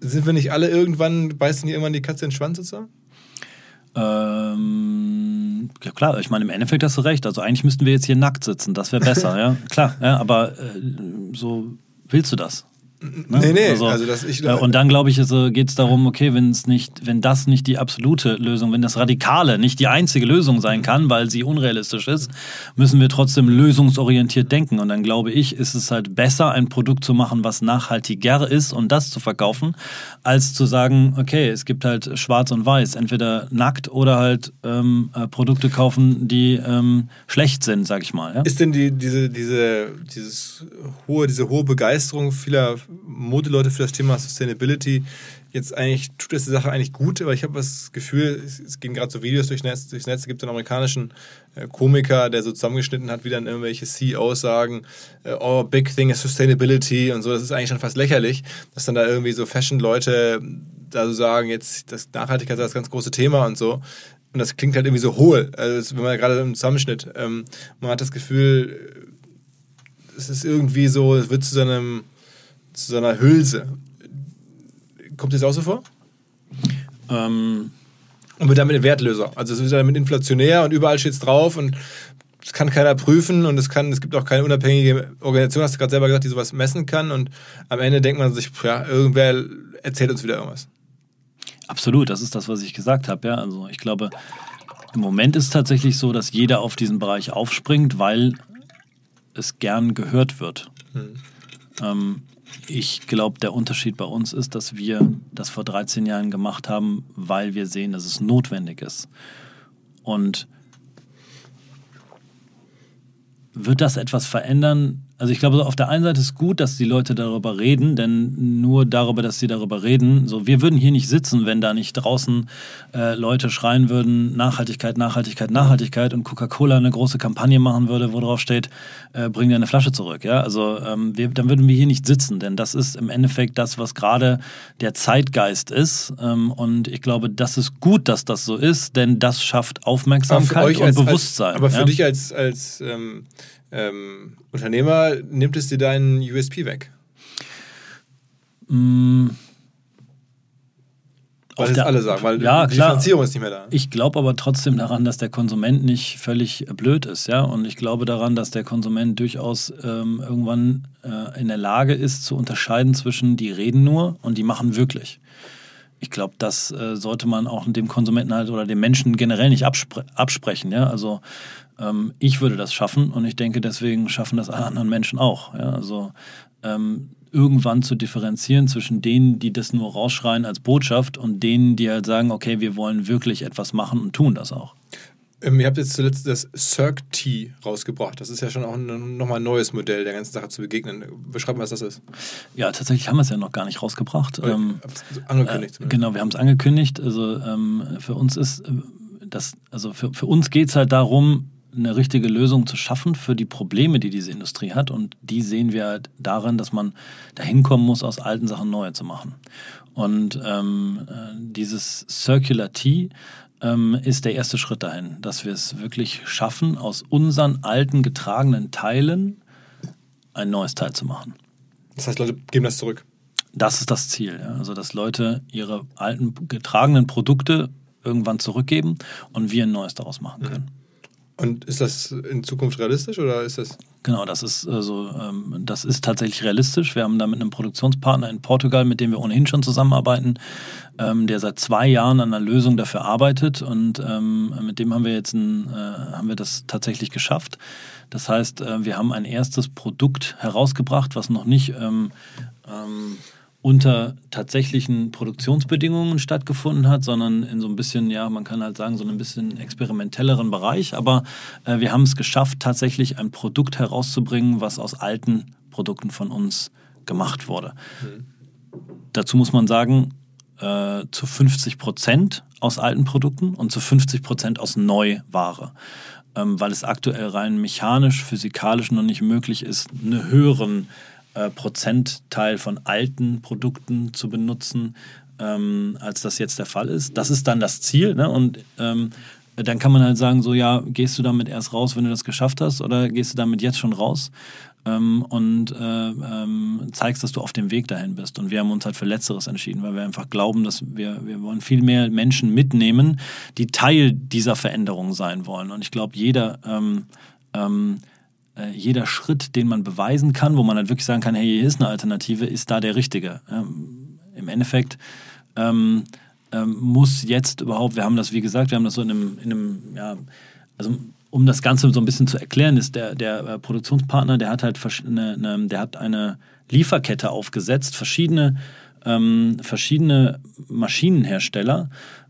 sind wir nicht alle irgendwann, beißen die irgendwann die Katze in den Schwanz sozusagen? Ähm, ja klar, ich meine, im Endeffekt hast du recht. Also eigentlich müssten wir jetzt hier nackt sitzen, das wäre besser, ja. Klar, ja, aber äh, so willst du das? Ne? Nee, nee, also, also das ich, äh, Und dann glaube ich, geht es darum, okay, wenn es nicht, wenn das nicht die absolute Lösung, wenn das Radikale nicht die einzige Lösung sein kann, weil sie unrealistisch ist, müssen wir trotzdem lösungsorientiert denken. Und dann glaube ich, ist es halt besser, ein Produkt zu machen, was nachhaltiger ist und das zu verkaufen, als zu sagen, okay, es gibt halt schwarz und weiß, entweder nackt oder halt ähm, äh, Produkte kaufen, die ähm, schlecht sind, sag ich mal. Ja? Ist denn die, diese, diese, dieses hohe, diese hohe Begeisterung vieler Modeleute für das Thema Sustainability. Jetzt eigentlich, tut das die Sache eigentlich gut, aber ich habe das Gefühl, es gehen gerade so Videos durchs Netz, durchs Netz, es gibt einen amerikanischen äh, Komiker, der so zusammengeschnitten hat, wie dann irgendwelche CEOs sagen, äh, oh, big thing is Sustainability und so, das ist eigentlich schon fast lächerlich, dass dann da irgendwie so Fashion-Leute da so sagen, jetzt das Nachhaltigkeit ist das ganz große Thema und so. Und das klingt halt irgendwie so hohl, also wenn man gerade im Zusammenschnitt, ähm, man hat das Gefühl, es ist irgendwie so, es wird zu so einem zu so einer Hülse. Kommt das auch so vor? Ähm. Und wird damit ein Wertlöser. Also es ist damit inflationär und überall steht es drauf und es kann keiner prüfen und es kann, es gibt auch keine unabhängige Organisation, hast du gerade selber gesagt, die sowas messen kann und am Ende denkt man sich, ja, irgendwer erzählt uns wieder irgendwas. Absolut, das ist das, was ich gesagt habe, ja. Also ich glaube, im Moment ist es tatsächlich so, dass jeder auf diesen Bereich aufspringt, weil es gern gehört wird. Hm. Ähm, ich glaube, der Unterschied bei uns ist, dass wir das vor 13 Jahren gemacht haben, weil wir sehen, dass es notwendig ist. Und wird das etwas verändern? Also ich glaube, auf der einen Seite ist gut, dass die Leute darüber reden, denn nur darüber, dass sie darüber reden, so wir würden hier nicht sitzen, wenn da nicht draußen äh, Leute schreien würden, Nachhaltigkeit, Nachhaltigkeit, Nachhaltigkeit und Coca-Cola eine große Kampagne machen würde, wo drauf steht, äh, bring dir eine Flasche zurück. Ja, also ähm, wir, dann würden wir hier nicht sitzen, denn das ist im Endeffekt das, was gerade der Zeitgeist ist. Ähm, und ich glaube, das ist gut, dass das so ist, denn das schafft Aufmerksamkeit und als, Bewusstsein. Als, aber für ja? dich als als ähm ähm, Unternehmer, nimmt es dir deinen USP weg? Mm. Weil das alle sagen, weil ja, die klar. Finanzierung ist nicht mehr da. Ich glaube aber trotzdem daran, dass der Konsument nicht völlig blöd ist, ja. Und ich glaube daran, dass der Konsument durchaus ähm, irgendwann äh, in der Lage ist, zu unterscheiden zwischen die reden nur und die machen wirklich. Ich glaube, das äh, sollte man auch dem Konsumenten halt oder dem Menschen generell nicht abspre absprechen, ja. Also ähm, ich würde das schaffen und ich denke, deswegen schaffen das alle anderen Menschen auch. Ja? Also ähm, irgendwann zu differenzieren zwischen denen, die das nur rausschreien als Botschaft und denen, die halt sagen, okay, wir wollen wirklich etwas machen und tun das auch. Ähm, ihr habt jetzt zuletzt das Cirque T rausgebracht. Das ist ja schon auch ein, nochmal ein neues Modell, der ganzen Sache zu begegnen. Beschreib mal, was das ist. Ja, tatsächlich haben wir es ja noch gar nicht rausgebracht. Ähm, angekündigt. Äh, genau, wir haben es angekündigt. Also ähm, für uns ist äh, das, also für, für uns geht es halt darum, eine richtige Lösung zu schaffen für die Probleme, die diese Industrie hat. Und die sehen wir halt darin, dass man dahin kommen muss, aus alten Sachen neue zu machen. Und ähm, äh, dieses Circular T ähm, ist der erste Schritt dahin, dass wir es wirklich schaffen, aus unseren alten getragenen Teilen ein neues Teil zu machen. Das heißt, Leute geben das zurück. Das ist das Ziel. Ja? Also, dass Leute ihre alten getragenen Produkte irgendwann zurückgeben und wir ein neues daraus machen können. Mhm. Und ist das in Zukunft realistisch oder ist das? Genau, das ist also ähm, das ist tatsächlich realistisch. Wir haben da mit einem Produktionspartner in Portugal, mit dem wir ohnehin schon zusammenarbeiten, ähm, der seit zwei Jahren an einer Lösung dafür arbeitet und ähm, mit dem haben wir jetzt ein, äh, haben wir das tatsächlich geschafft. Das heißt, äh, wir haben ein erstes Produkt herausgebracht, was noch nicht ähm, ähm, unter tatsächlichen Produktionsbedingungen stattgefunden hat, sondern in so ein bisschen, ja, man kann halt sagen, so ein bisschen experimentelleren Bereich. Aber äh, wir haben es geschafft, tatsächlich ein Produkt herauszubringen, was aus alten Produkten von uns gemacht wurde. Mhm. Dazu muss man sagen, äh, zu 50 Prozent aus alten Produkten und zu 50 Prozent aus Neuware. Ähm, weil es aktuell rein mechanisch, physikalisch noch nicht möglich ist, einen höheren äh, Prozentteil von alten Produkten zu benutzen, ähm, als das jetzt der Fall ist. Das ist dann das Ziel. Ne? Und ähm, dann kann man halt sagen, so ja, gehst du damit erst raus, wenn du das geschafft hast, oder gehst du damit jetzt schon raus? Ähm, und äh, ähm, zeigst, dass du auf dem Weg dahin bist. Und wir haben uns halt für Letzteres entschieden, weil wir einfach glauben, dass wir, wir wollen viel mehr Menschen mitnehmen, die Teil dieser Veränderung sein wollen. Und ich glaube, jeder ähm, ähm äh, jeder Schritt, den man beweisen kann, wo man halt wirklich sagen kann, hey, hier ist eine Alternative, ist da der richtige. Ähm, Im Endeffekt ähm, ähm, muss jetzt überhaupt, wir haben das, wie gesagt, wir haben das so in einem, in einem ja, also um das Ganze so ein bisschen zu erklären, ist der, der äh, Produktionspartner, der hat halt eine, eine, der hat eine Lieferkette aufgesetzt, verschiedene, ähm, verschiedene Maschinenhersteller,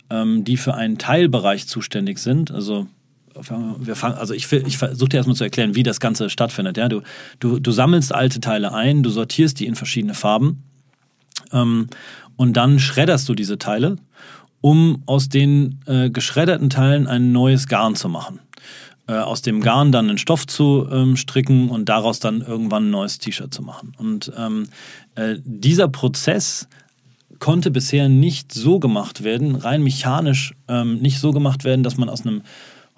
ähm, die für einen Teilbereich zuständig sind. Also wir fangen, also ich, ich versuche dir erstmal zu erklären, wie das Ganze stattfindet. Ja, du, du, du sammelst alte Teile ein, du sortierst die in verschiedene Farben ähm, und dann schredderst du diese Teile, um aus den äh, geschredderten Teilen ein neues Garn zu machen. Äh, aus dem Garn dann einen Stoff zu ähm, stricken und daraus dann irgendwann ein neues T-Shirt zu machen. Und ähm, äh, dieser Prozess konnte bisher nicht so gemacht werden, rein mechanisch ähm, nicht so gemacht werden, dass man aus einem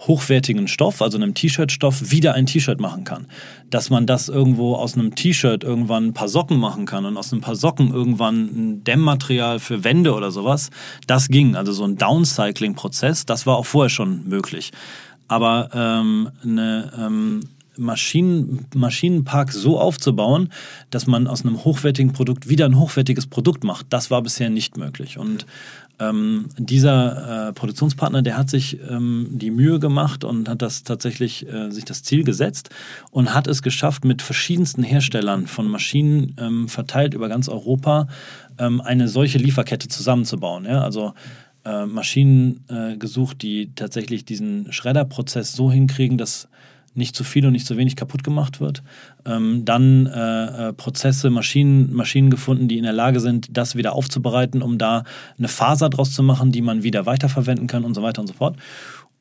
hochwertigen Stoff, also einem T-Shirt-Stoff, wieder ein T-Shirt machen kann. Dass man das irgendwo aus einem T-Shirt irgendwann ein paar Socken machen kann und aus ein paar Socken irgendwann ein Dämmmaterial für Wände oder sowas, das ging. Also so ein Downcycling-Prozess, das war auch vorher schon möglich. Aber ähm, eine, ähm, Maschinen, Maschinenpark so aufzubauen, dass man aus einem hochwertigen Produkt wieder ein hochwertiges Produkt macht. Das war bisher nicht möglich. Und ähm, dieser äh, Produktionspartner, der hat sich ähm, die Mühe gemacht und hat das tatsächlich äh, sich das Ziel gesetzt und hat es geschafft, mit verschiedensten Herstellern von Maschinen ähm, verteilt über ganz Europa ähm, eine solche Lieferkette zusammenzubauen. Ja? Also äh, Maschinen äh, gesucht, die tatsächlich diesen Schredderprozess so hinkriegen, dass nicht zu viel und nicht zu wenig kaputt gemacht wird. Ähm, dann äh, äh, Prozesse, Maschinen, Maschinen gefunden, die in der Lage sind, das wieder aufzubereiten, um da eine Faser draus zu machen, die man wieder weiterverwenden kann und so weiter und so fort.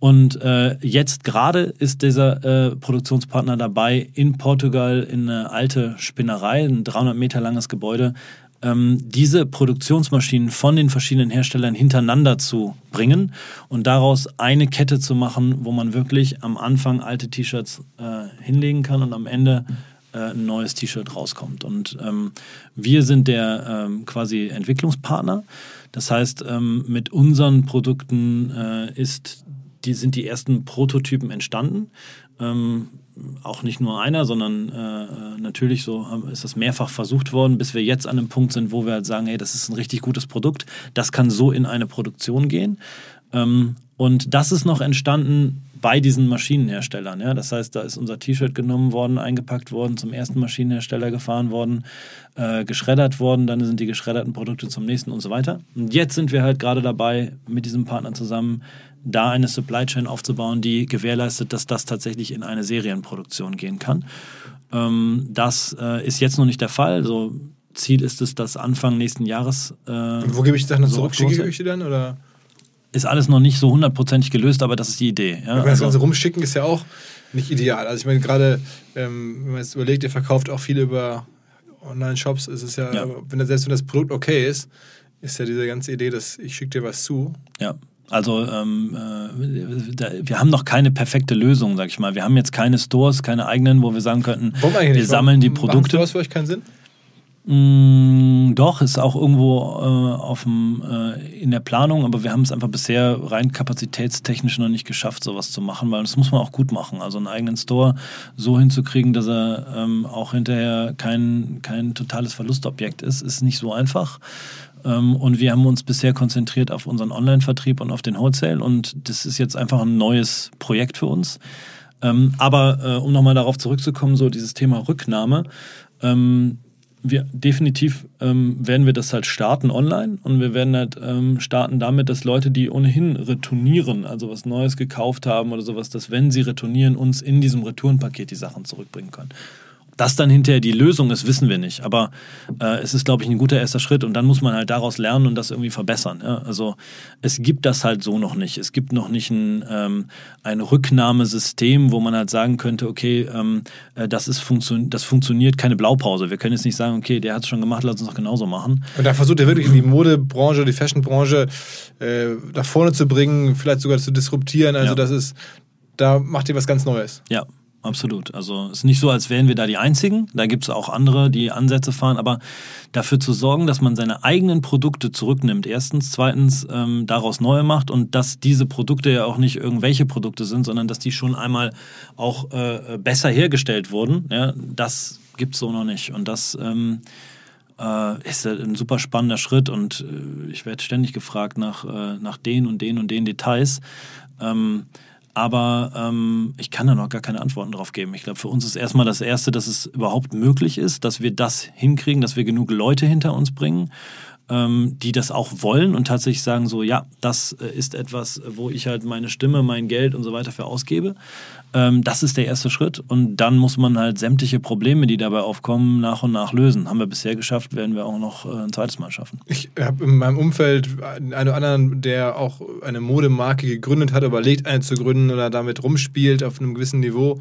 Und äh, jetzt gerade ist dieser äh, Produktionspartner dabei, in Portugal in eine alte Spinnerei, ein 300 Meter langes Gebäude, ähm, diese Produktionsmaschinen von den verschiedenen Herstellern hintereinander zu bringen und daraus eine Kette zu machen, wo man wirklich am Anfang alte T-Shirts äh, hinlegen kann und am Ende äh, ein neues T-Shirt rauskommt. Und ähm, wir sind der ähm, quasi Entwicklungspartner. Das heißt, ähm, mit unseren Produkten äh, ist, die, sind die ersten Prototypen entstanden. Ähm, auch nicht nur einer, sondern äh, äh, natürlich so ist das mehrfach versucht worden, bis wir jetzt an einem Punkt sind, wo wir halt sagen, hey, das ist ein richtig gutes Produkt, das kann so in eine Produktion gehen. Ähm, und das ist noch entstanden bei diesen Maschinenherstellern. Ja? Das heißt, da ist unser T-Shirt genommen worden, eingepackt worden, zum ersten Maschinenhersteller gefahren worden, äh, geschreddert worden, dann sind die geschredderten Produkte zum nächsten und so weiter. Und jetzt sind wir halt gerade dabei, mit diesem Partner zusammen da eine Supply Chain aufzubauen, die gewährleistet, dass das tatsächlich in eine Serienproduktion gehen kann. Ähm, das äh, ist jetzt noch nicht der Fall. So Ziel ist es, dass Anfang nächsten Jahres. Äh, wo gebe ich die dann so zurück? Schicke ich die dann oder? Ist alles noch nicht so hundertprozentig gelöst, aber das ist die Idee. Ja? das also, Ganze rumschicken ist ja auch nicht ideal. Also ich meine gerade, ähm, wenn man jetzt überlegt, ihr verkauft auch viel über Online-Shops, ist es ja, ja. Wenn, selbst wenn das Produkt okay ist, ist ja diese ganze Idee, dass ich schicke dir was zu. Ja. Also ähm, äh, da, wir haben noch keine perfekte Lösung, sag ich mal. Wir haben jetzt keine Stores, keine eigenen, wo wir sagen könnten, wir sammeln die Produkte. Stores für euch keinen Sinn? Mm, doch, ist auch irgendwo äh, auf dem, äh, in der Planung, aber wir haben es einfach bisher rein kapazitätstechnisch noch nicht geschafft, sowas zu machen, weil das muss man auch gut machen. Also einen eigenen Store so hinzukriegen, dass er ähm, auch hinterher kein, kein totales Verlustobjekt ist, ist nicht so einfach. Ähm, und wir haben uns bisher konzentriert auf unseren Online-Vertrieb und auf den Wholesale und das ist jetzt einfach ein neues Projekt für uns. Ähm, aber äh, um nochmal darauf zurückzukommen, so dieses Thema Rücknahme. Ähm, wir definitiv ähm, werden wir das halt starten online und wir werden halt ähm, starten damit, dass Leute, die ohnehin retournieren, also was Neues gekauft haben oder sowas, dass wenn sie retournieren, uns in diesem Retourenpaket die Sachen zurückbringen können. Das dann hinterher die Lösung ist, wissen wir nicht. Aber äh, es ist, glaube ich, ein guter erster Schritt und dann muss man halt daraus lernen und das irgendwie verbessern. Ja? Also es gibt das halt so noch nicht. Es gibt noch nicht ein, ähm, ein Rücknahmesystem, wo man halt sagen könnte, okay, ähm, äh, das, ist funktio das funktioniert, keine Blaupause. Wir können jetzt nicht sagen, okay, der hat es schon gemacht, lass uns doch genauso machen. Und da versucht er wirklich die Modebranche, die Fashionbranche äh, nach vorne zu bringen, vielleicht sogar zu disruptieren. Also ja. das ist, da macht ihr was ganz Neues. Ja, absolut. Also es ist nicht so, als wären wir da die Einzigen. Da gibt es auch andere, die Ansätze fahren. Aber dafür zu sorgen, dass man seine eigenen Produkte zurücknimmt, erstens. Zweitens, ähm, daraus neue macht und dass diese Produkte ja auch nicht irgendwelche Produkte sind, sondern dass die schon einmal auch äh, besser hergestellt wurden. Ja, das gibt es so noch nicht. Und das... Ähm, äh, ist ein super spannender Schritt und äh, ich werde ständig gefragt nach, äh, nach den und den und den Details. Aber ähm, ich kann da noch gar keine Antworten drauf geben. Ich glaube, für uns ist erstmal das Erste, dass es überhaupt möglich ist, dass wir das hinkriegen, dass wir genug Leute hinter uns bringen ähm, die das auch wollen und tatsächlich sagen so, ja, das äh, ist etwas, wo ich halt meine Stimme, mein Geld und so weiter für ausgebe. Ähm, das ist der erste Schritt und dann muss man halt sämtliche Probleme, die dabei aufkommen, nach und nach lösen. Haben wir bisher geschafft, werden wir auch noch äh, ein zweites Mal schaffen. Ich habe in meinem Umfeld einen oder anderen, der auch eine Modemarke gegründet hat, überlegt, eine zu gründen oder damit rumspielt auf einem gewissen Niveau.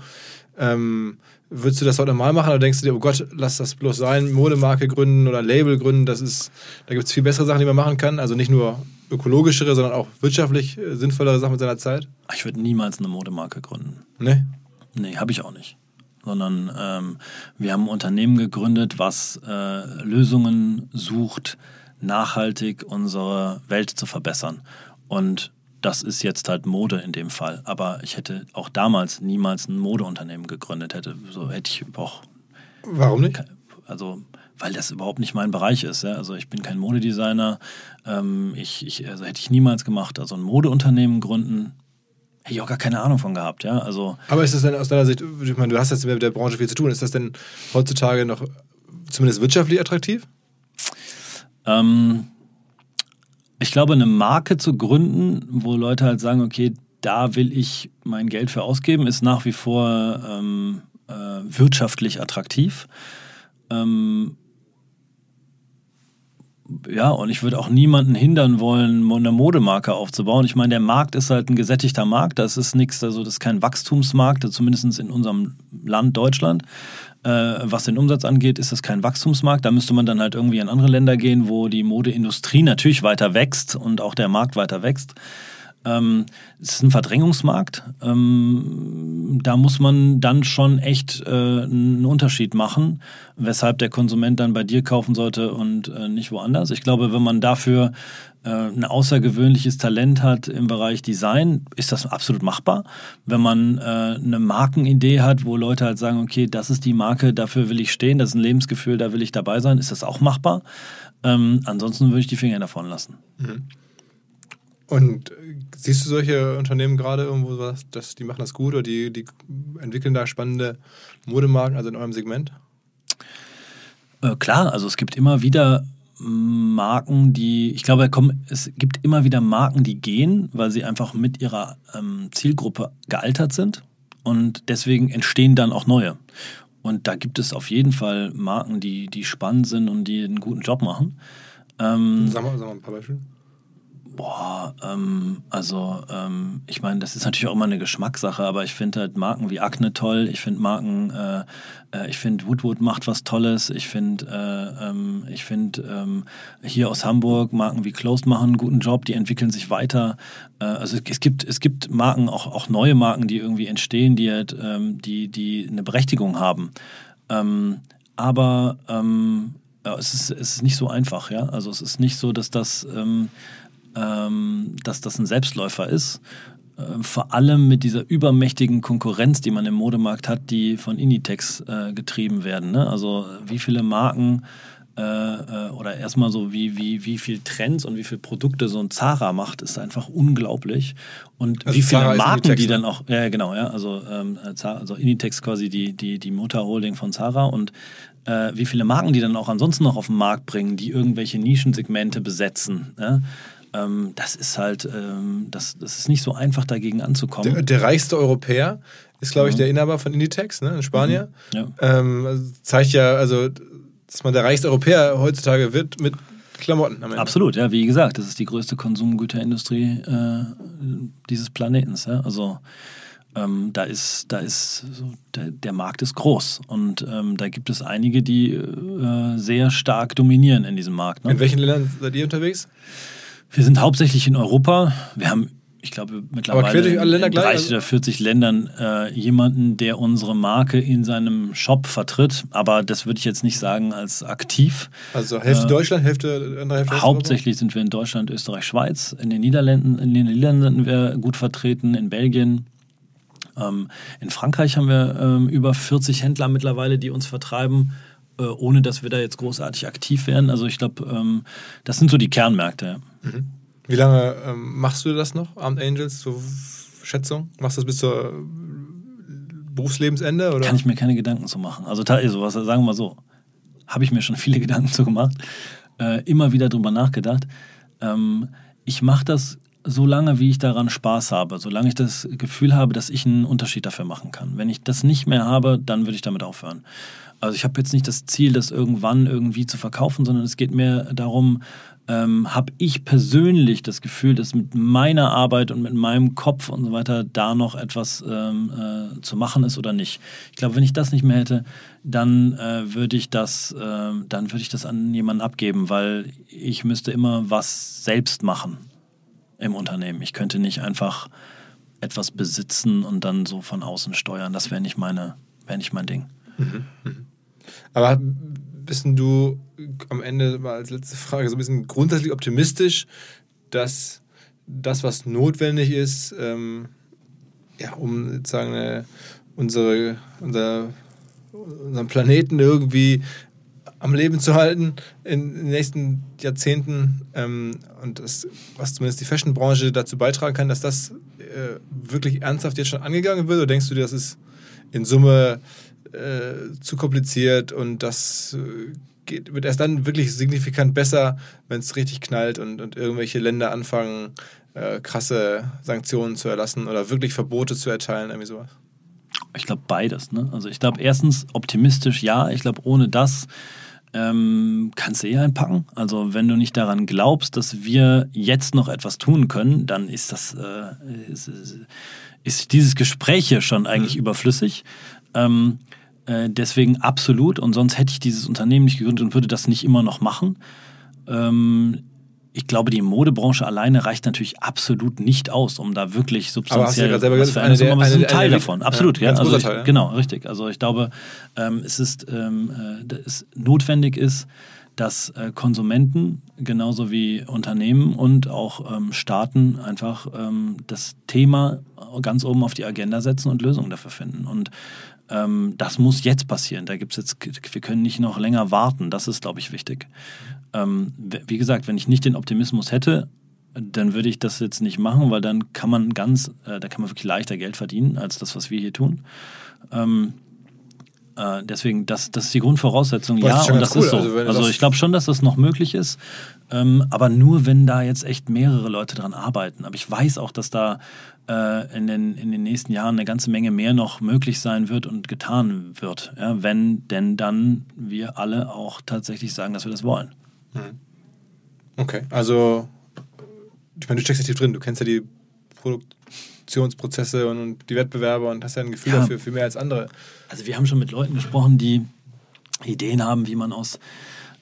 Ähm, Würdest du das heute mal machen oder denkst du dir, oh Gott, lass das bloß sein, Modemarke gründen oder Label gründen, das ist, da gibt es viel bessere Sachen, die man machen kann. Also nicht nur ökologischere, sondern auch wirtschaftlich äh, sinnvollere Sachen mit seiner Zeit? Ich würde niemals eine Modemarke gründen. Nee? Nee, habe ich auch nicht. Sondern ähm, wir haben ein Unternehmen gegründet, was äh, Lösungen sucht, nachhaltig unsere Welt zu verbessern. Und das ist jetzt halt Mode in dem Fall. Aber ich hätte auch damals niemals ein Modeunternehmen gegründet. Hätte, so hätte ich auch. Warum nicht? Also, weil das überhaupt nicht mein Bereich ist. Ja? Also ich bin kein Modedesigner. Ähm, ich, ich, also hätte ich niemals gemacht. Also ein Modeunternehmen gründen, hätte ich auch gar keine Ahnung von gehabt. Ja? Also, Aber ist das denn aus deiner Sicht, ich meine, du hast jetzt mit der Branche viel zu tun, ist das denn heutzutage noch zumindest wirtschaftlich attraktiv? Ähm, ich glaube, eine Marke zu gründen, wo Leute halt sagen, okay, da will ich mein Geld für ausgeben, ist nach wie vor ähm, äh, wirtschaftlich attraktiv. Ähm, ja, und ich würde auch niemanden hindern wollen, eine Modemarke aufzubauen. Ich meine, der Markt ist halt ein gesättigter Markt. Das ist nichts, also das ist kein Wachstumsmarkt, zumindest in unserem Land Deutschland. Äh, was den Umsatz angeht, ist das kein Wachstumsmarkt. Da müsste man dann halt irgendwie in andere Länder gehen, wo die Modeindustrie natürlich weiter wächst und auch der Markt weiter wächst. Ähm, es ist ein Verdrängungsmarkt. Ähm, da muss man dann schon echt äh, einen Unterschied machen, weshalb der Konsument dann bei dir kaufen sollte und äh, nicht woanders. Ich glaube, wenn man dafür äh, ein außergewöhnliches Talent hat im Bereich Design, ist das absolut machbar. Wenn man äh, eine Markenidee hat, wo Leute halt sagen, okay, das ist die Marke, dafür will ich stehen, das ist ein Lebensgefühl, da will ich dabei sein, ist das auch machbar. Ähm, ansonsten würde ich die Finger davon lassen. Mhm. Und äh, siehst du solche Unternehmen gerade irgendwo, was, dass die machen das gut oder die, die entwickeln da spannende Modemarken, also in eurem Segment? Äh, klar, also es gibt immer wieder Marken, die, ich glaube, es gibt immer wieder Marken, die gehen, weil sie einfach mit ihrer ähm, Zielgruppe gealtert sind und deswegen entstehen dann auch neue. Und da gibt es auf jeden Fall Marken, die, die spannend sind und die einen guten Job machen. Ähm, sag, mal, sag mal ein paar Beispiele. Boah, ähm, also ähm, ich meine, das ist natürlich auch immer eine Geschmackssache, aber ich finde halt Marken wie Acne toll. Ich finde Marken, äh, äh, ich finde Woodwood macht was Tolles. Ich finde, äh, ähm, ich finde ähm, hier aus Hamburg Marken wie Closed machen einen guten Job. Die entwickeln sich weiter. Äh, also es gibt es gibt Marken auch auch neue Marken, die irgendwie entstehen, die halt ähm, die die eine Berechtigung haben. Ähm, aber ähm, es, ist, es ist nicht so einfach, ja. Also es ist nicht so, dass das, ähm, ähm, dass das ein Selbstläufer ist. Äh, vor allem mit dieser übermächtigen Konkurrenz, die man im Modemarkt hat, die von Inditex äh, getrieben werden. Ne? Also wie viele Marken äh, äh, oder erstmal so, wie, wie, wie viel Trends und wie viele Produkte so ein Zara macht, ist einfach unglaublich. Und Also wie viele Zara Marken Inditex, die ne? dann auch, ja genau, ja, also, ähm, Zara, also Inditex quasi die, die, die Mutterholding von Zara und äh, wie viele Marken die dann auch ansonsten noch auf den Markt bringen, die irgendwelche Nischensegmente besetzen. Ja? Ähm, das ist halt, ähm, das, das ist nicht so einfach dagegen anzukommen. Der, der reichste Europäer ist, glaube ich, der Inhaber von Inditex, ne, in Spanien. ja. Ähm, also zeigt ja, also, dass man der reichste Europäer heutzutage wird mit Klamotten. Absolut, ja, wie gesagt, das ist die größte Konsumgüterindustrie äh, dieses Planetens. Ja? Also ähm, da ist, da ist so, der, der Markt ist groß und ähm, da gibt es einige, die äh, sehr stark dominieren in diesem Markt. Ne? In welchen Ländern seid ihr unterwegs? Wir sind hauptsächlich in Europa. Wir haben, ich glaube, mittlerweile in gleich, 30 also- oder 40 Ländern äh, jemanden, der unsere Marke in seinem Shop vertritt. Aber das würde ich jetzt nicht sagen als aktiv. Also Hälfte Äh, Deutschland, Hälfte andere Hälfte Hauptsächlich sind wir in Deutschland, Österreich, Schweiz. In den Niederlanden, in den Niederlanden sind wir gut vertreten, in Belgien. Ähm, in Frankreich haben wir ähm, über 40 Händler mittlerweile, die uns vertreiben, äh, ohne dass wir da jetzt großartig aktiv werden. Also ich glaube, ähm, das sind so die Kernmärkte. ja. Europa. Wie lange ähm, machst du das noch, Armed Angels, so Schätzung? Machst du das bis zur Berufslebensende? Oder? Kann ich mir keine Gedanken zu machen. Also, also was, sagen wir mal so, habe ich mir schon viele Gedanken zu gemacht, äh, immer wieder drüber nachgedacht. Ähm, ich mache das so lange, wie ich daran Spaß habe, solange ich das Gefühl habe, dass ich einen Unterschied dafür machen kann. Wenn ich das nicht mehr habe, dann würde ich damit aufhören. Also ich habe jetzt nicht das Ziel, das irgendwann irgendwie zu verkaufen, sondern es geht mir darum, ähm, habe ich persönlich das Gefühl, dass mit meiner Arbeit und mit meinem Kopf und so weiter da noch etwas ähm, äh, zu machen ist oder nicht. Ich glaube, wenn ich das nicht mehr hätte, dann äh, würde ich das, äh, dann würde ich das an jemanden abgeben, weil ich müsste immer was selbst machen im Unternehmen. Ich könnte nicht einfach etwas besitzen und dann so von außen steuern. Das wäre nicht meine, wäre nicht mein Ding. Aber bist du am Ende mal als letzte Frage so ein bisschen grundsätzlich optimistisch, dass das, was notwendig ist, ähm, ja, um sozusagen eine, unsere, unser, unseren Planeten irgendwie am Leben zu halten in den nächsten Jahrzehnten ähm, und das, was zumindest die Fashionbranche dazu beitragen kann, dass das äh, wirklich ernsthaft jetzt schon angegangen wird? Oder denkst du, das ist in Summe äh, zu kompliziert und das äh, geht, wird erst dann wirklich signifikant besser, wenn es richtig knallt und, und irgendwelche Länder anfangen, äh, krasse Sanktionen zu erlassen oder wirklich Verbote zu erteilen, irgendwie sowas? Ich glaube beides. Ne? Also ich glaube erstens optimistisch ja. Ich glaube ohne das ähm, kannst du eh einpacken. Also wenn du nicht daran glaubst, dass wir jetzt noch etwas tun können, dann ist das äh, ist, ist dieses Gespräch hier schon eigentlich überflüssig. Ähm, äh, deswegen absolut. Und sonst hätte ich dieses Unternehmen nicht gegründet und würde das nicht immer noch machen. Ähm, ich glaube, die Modebranche alleine reicht natürlich absolut nicht aus, um da wirklich Aber hast du ja substanziell was gesagt, für eine eine der- Summe, aber es ist ein der- Teil eine- davon. ja, Absolut, ja. Also ich, Teil, ja. Genau, richtig. Also ich glaube, ähm, es ist ähm, äh, es notwendig ist, dass äh, Konsumenten genauso wie Unternehmen und auch ähm, Staaten einfach ähm, das Thema ganz oben auf die Agenda setzen und Lösungen dafür finden. Und ähm, das muss jetzt passieren. Da gibt's jetzt, wir können nicht noch länger warten. Das ist, glaube ich, wichtig. Ähm, wie gesagt, wenn ich nicht den Optimismus hätte, dann würde ich das jetzt nicht machen, weil dann kann man ganz, äh, da kann man wirklich leichter Geld verdienen als das, was wir hier tun. Ähm, äh, deswegen, das, das ist die Grundvoraussetzung, Boah, ja, und das cool. ist so. Also, Also, ich glaube schon, dass das noch möglich ist, ähm, aber nur, wenn da jetzt echt mehrere Leute dran arbeiten. Aber ich weiß auch, dass da äh, in, den, in den nächsten Jahren eine ganze Menge mehr noch möglich sein wird und getan wird, ja, wenn denn dann wir alle auch tatsächlich sagen, dass wir das wollen. Okay, also ich meine, du steckst ja tief drin, du kennst ja die Produktionsprozesse und, die Wettbewerber und hast ja ein Gefühl Ja. dafür, viel mehr als andere. Also wir haben schon mit Leuten gesprochen, die Ideen haben, wie man aus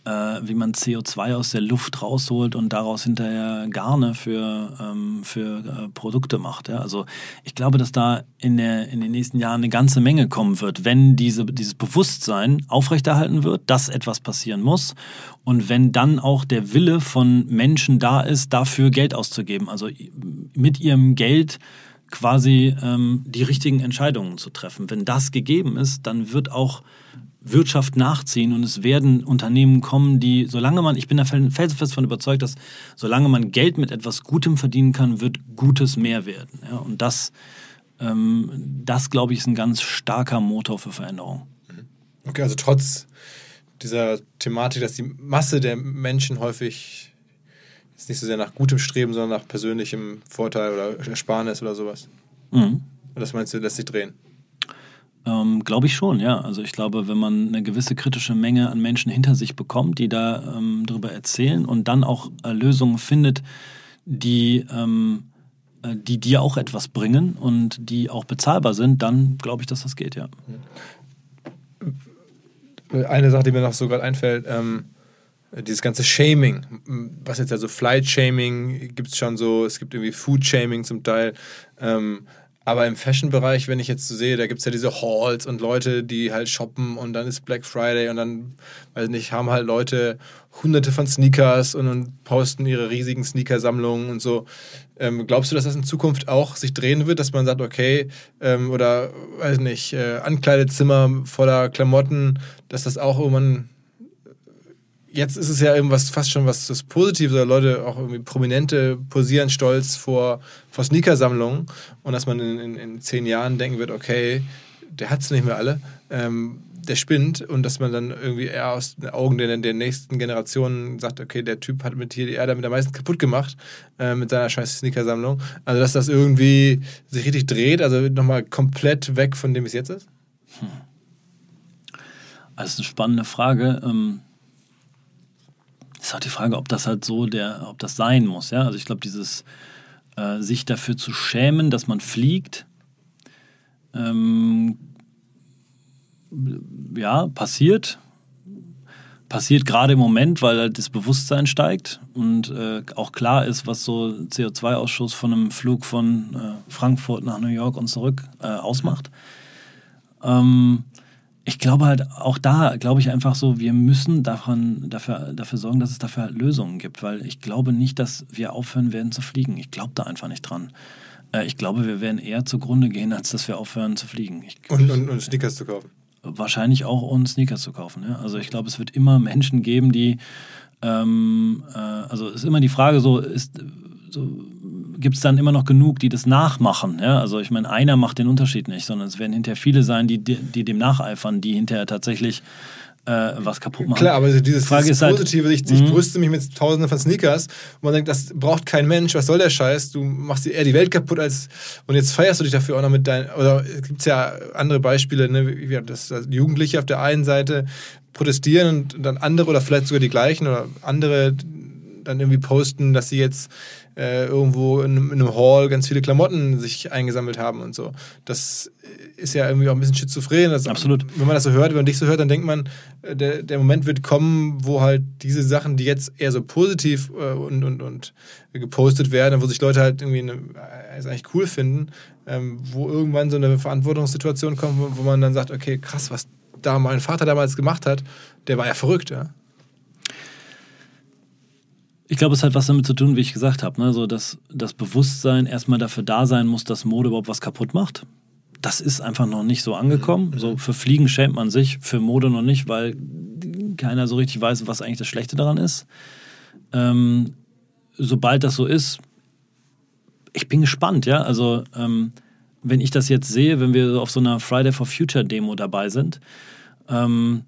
äh, wie man CO2 aus der Luft rausholt und daraus hinterher Garne für, ähm, für äh, Produkte macht. Ja? Also ich glaube, dass da in, der, in den nächsten Jahren eine ganze Menge kommen wird, wenn diese, dieses Bewusstsein aufrechterhalten wird, dass etwas passieren muss und wenn dann auch der Wille von Menschen da ist, dafür Geld auszugeben. Also mit ihrem Geld quasi ähm, die richtigen Entscheidungen zu treffen. Wenn das gegeben ist, dann wird auch Wirtschaft nachziehen und es werden Unternehmen kommen, die, solange man, ich bin da felsenfest davon überzeugt, dass solange man Geld mit etwas Gutem verdienen kann, wird Gutes mehr werden. Ja, und das, ähm, das glaube ich, ist ein ganz starker Motor für Veränderung. Okay, also trotz dieser Thematik, dass die Masse der Menschen häufig jetzt nicht so sehr nach gutem Streben, sondern nach persönlichem Vorteil oder Ersparnis oder sowas. Mhm. Und das meinst du, lässt sich drehen? Ähm, glaube ich schon, ja. Also ich glaube, wenn man eine gewisse kritische Menge an Menschen hinter sich bekommt, die da ähm, darüber erzählen und dann auch äh, Lösungen findet, die, ähm, äh, die dir auch etwas bringen und die auch bezahlbar sind, dann glaube ich, dass das geht, ja. Eine Sache, die mir noch so gerade einfällt, ähm, dieses ganze Shaming, was jetzt also Flight-Shaming gibt es schon so, es gibt irgendwie Food-Shaming zum Teil. Ähm, aber im Fashion-Bereich, wenn ich jetzt so sehe, da gibt es ja diese Halls und Leute, die halt shoppen und dann ist Black Friday und dann, weiß nicht, haben halt Leute hunderte von Sneakers und, und posten ihre riesigen Sneakersammlungen und so. Ähm, glaubst du, dass das in Zukunft auch sich drehen wird, dass man sagt, okay, ähm, oder weiß nicht, äh, Ankleidezimmer voller Klamotten, dass das auch irgendwann jetzt ist es ja irgendwas fast schon was das Positives, oder Leute, auch irgendwie Prominente posieren stolz vor, vor Sneakersammlungen und dass man in, in, in zehn Jahren denken wird, okay, der hat es nicht mehr alle, ähm, der spinnt und dass man dann irgendwie eher aus den Augen der, der nächsten Generationen sagt, okay, der Typ hat mit hier die Erde mit der meisten kaputt gemacht äh, mit seiner scheiß Sneakersammlung. Also dass das irgendwie sich richtig dreht, also nochmal komplett weg von dem, wie es jetzt ist? Hm. Das ist eine spannende Frage. Ähm ist halt die Frage, ob das halt so der, ob das sein muss. Ja? Also ich glaube, dieses äh, sich dafür zu schämen, dass man fliegt, ähm, ja, passiert. Passiert gerade im Moment, weil halt das Bewusstsein steigt und äh, auch klar ist, was so CO2-Ausschuss von einem Flug von äh, Frankfurt nach New York und zurück äh, ausmacht. Ähm, ich glaube halt, auch da glaube ich einfach so, wir müssen davon, dafür, dafür sorgen, dass es dafür halt Lösungen gibt, weil ich glaube nicht, dass wir aufhören werden zu fliegen. Ich glaube da einfach nicht dran. Äh, ich glaube, wir werden eher zugrunde gehen, als dass wir aufhören zu fliegen. Ich, und, und, und Sneakers zu kaufen. Wahrscheinlich auch und Sneakers zu kaufen. Ja? Also ich glaube, es wird immer Menschen geben, die ähm, äh, also ist immer die Frage so, ist so, gibt es dann immer noch genug, die das nachmachen. Ja? Also ich meine, einer macht den Unterschied nicht, sondern es werden hinterher viele sein, die, die dem nacheifern, die hinterher tatsächlich äh, was kaputt machen. Klar, aber dieses, Frage dieses ist halt, Positive, ich, ich mhm. brüste mich mit tausenden von Sneakers und man denkt, das braucht kein Mensch, was soll der Scheiß? Du machst eher die Welt kaputt als und jetzt feierst du dich dafür auch noch mit deinen, oder es gibt ja andere Beispiele, ne, das Jugendliche auf der einen Seite protestieren und dann andere oder vielleicht sogar die gleichen oder andere dann irgendwie posten, dass sie jetzt äh, irgendwo in, in, einem Hall ganz viele Klamotten sich eingesammelt haben und so. Das ist ja irgendwie auch ein bisschen schizophren. Das, Absolut. Wenn man das so hört, wenn man dich so hört, dann denkt man, äh, der, der Moment wird kommen, wo halt diese Sachen, die jetzt eher so positiv äh, und, und, und gepostet werden, wo sich Leute halt irgendwie eine, äh, eigentlich cool finden, ähm, wo irgendwann so eine Verantwortungssituation kommt, wo, wo man dann sagt, okay, krass, was da mein Vater damals gemacht hat, der war ja verrückt, ja. Ich glaube, es hat was damit zu tun, wie ich gesagt habe, ne? so dass das Bewusstsein erstmal dafür da sein muss, dass Mode überhaupt was kaputt macht. Das ist einfach noch nicht so angekommen. So für Fliegen schämt man sich, für Mode noch nicht, weil keiner so richtig weiß, was eigentlich das Schlechte daran ist. Ähm, sobald das so ist, ich bin gespannt, ja. Also ähm, wenn ich das jetzt sehe, wenn wir auf so einer Friday for Future Demo dabei sind, ähm,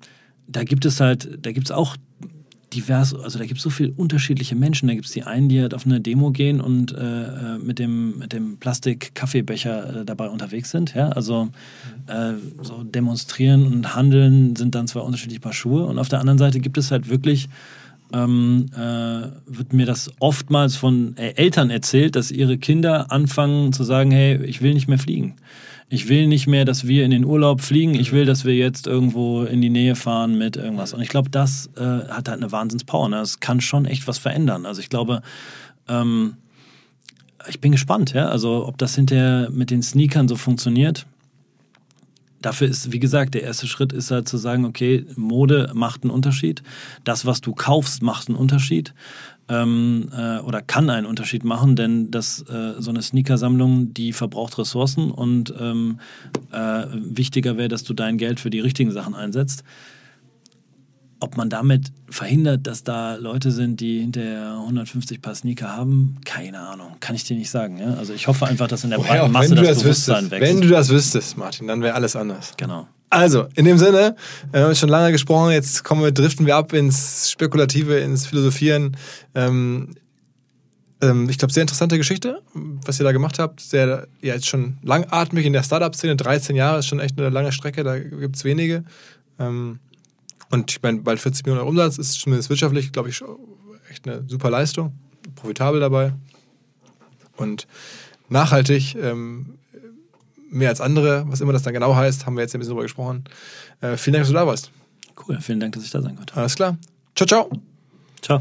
da gibt es halt, da gibt es auch divers, also da gibt es so viele unterschiedliche Menschen. Da gibt es die einen, die halt auf eine Demo gehen und äh, äh, mit dem, mit dem Plastik-Kaffeebecher äh, dabei unterwegs sind. Ja? Also äh, so demonstrieren und handeln sind dann zwei unterschiedliche Paar Schuhe. Und auf der anderen Seite gibt es halt wirklich ähm, äh, wird mir das oftmals von äh, Eltern erzählt, dass ihre Kinder anfangen zu sagen, hey, ich will nicht mehr fliegen. Ich will nicht mehr, dass wir in den Urlaub fliegen. Ich will, dass wir jetzt irgendwo in die Nähe fahren mit irgendwas. Und ich glaube, das äh, hat halt eine Wahnsinnspower. Ne? Das kann schon echt was verändern. Also ich glaube, ähm, ich bin gespannt, ja. Also ob das hinterher mit den Sneakern so funktioniert. Dafür ist, wie gesagt, der erste Schritt ist halt zu sagen, okay, Mode macht einen Unterschied. Das, was du kaufst, macht einen Unterschied. Ähm, äh, oder kann einen Unterschied machen, denn das, äh, so eine Sneakersammlung, die verbraucht Ressourcen und ähm, äh, wichtiger wäre, dass du dein Geld für die richtigen Sachen einsetzt. Ob man damit verhindert, dass da Leute sind, die hinterher 150 Paar Sneaker haben, keine Ahnung. Kann ich dir nicht sagen. Ja? Also ich hoffe einfach, dass in der breiten Masse das, das Bewusstsein wächst. Wenn du das wüsstest, Martin, dann wäre alles anders. Genau. Also, in dem Sinne, wir haben schon lange gesprochen, jetzt kommen wir, driften wir ab ins Spekulative, ins Philosophieren. Ähm, ähm, ich glaube, sehr interessante Geschichte, was ihr da gemacht habt. Sehr, ja, jetzt schon langatmig in der Startup-Szene. 13 Jahre ist schon echt eine lange Strecke, da gibt es wenige. Ähm, und ich meine, bald 40 Millionen Euro Umsatz ist zumindest wirtschaftlich, glaube ich, echt eine super Leistung. Profitabel dabei. Und nachhaltig, ähm, mehr als andere, was immer das dann genau heißt, haben wir jetzt ein bisschen drüber gesprochen. Äh, vielen Dank, dass du da warst. Cool, vielen Dank, dass ich da sein konnte. Alles klar. Ciao, ciao. Ciao.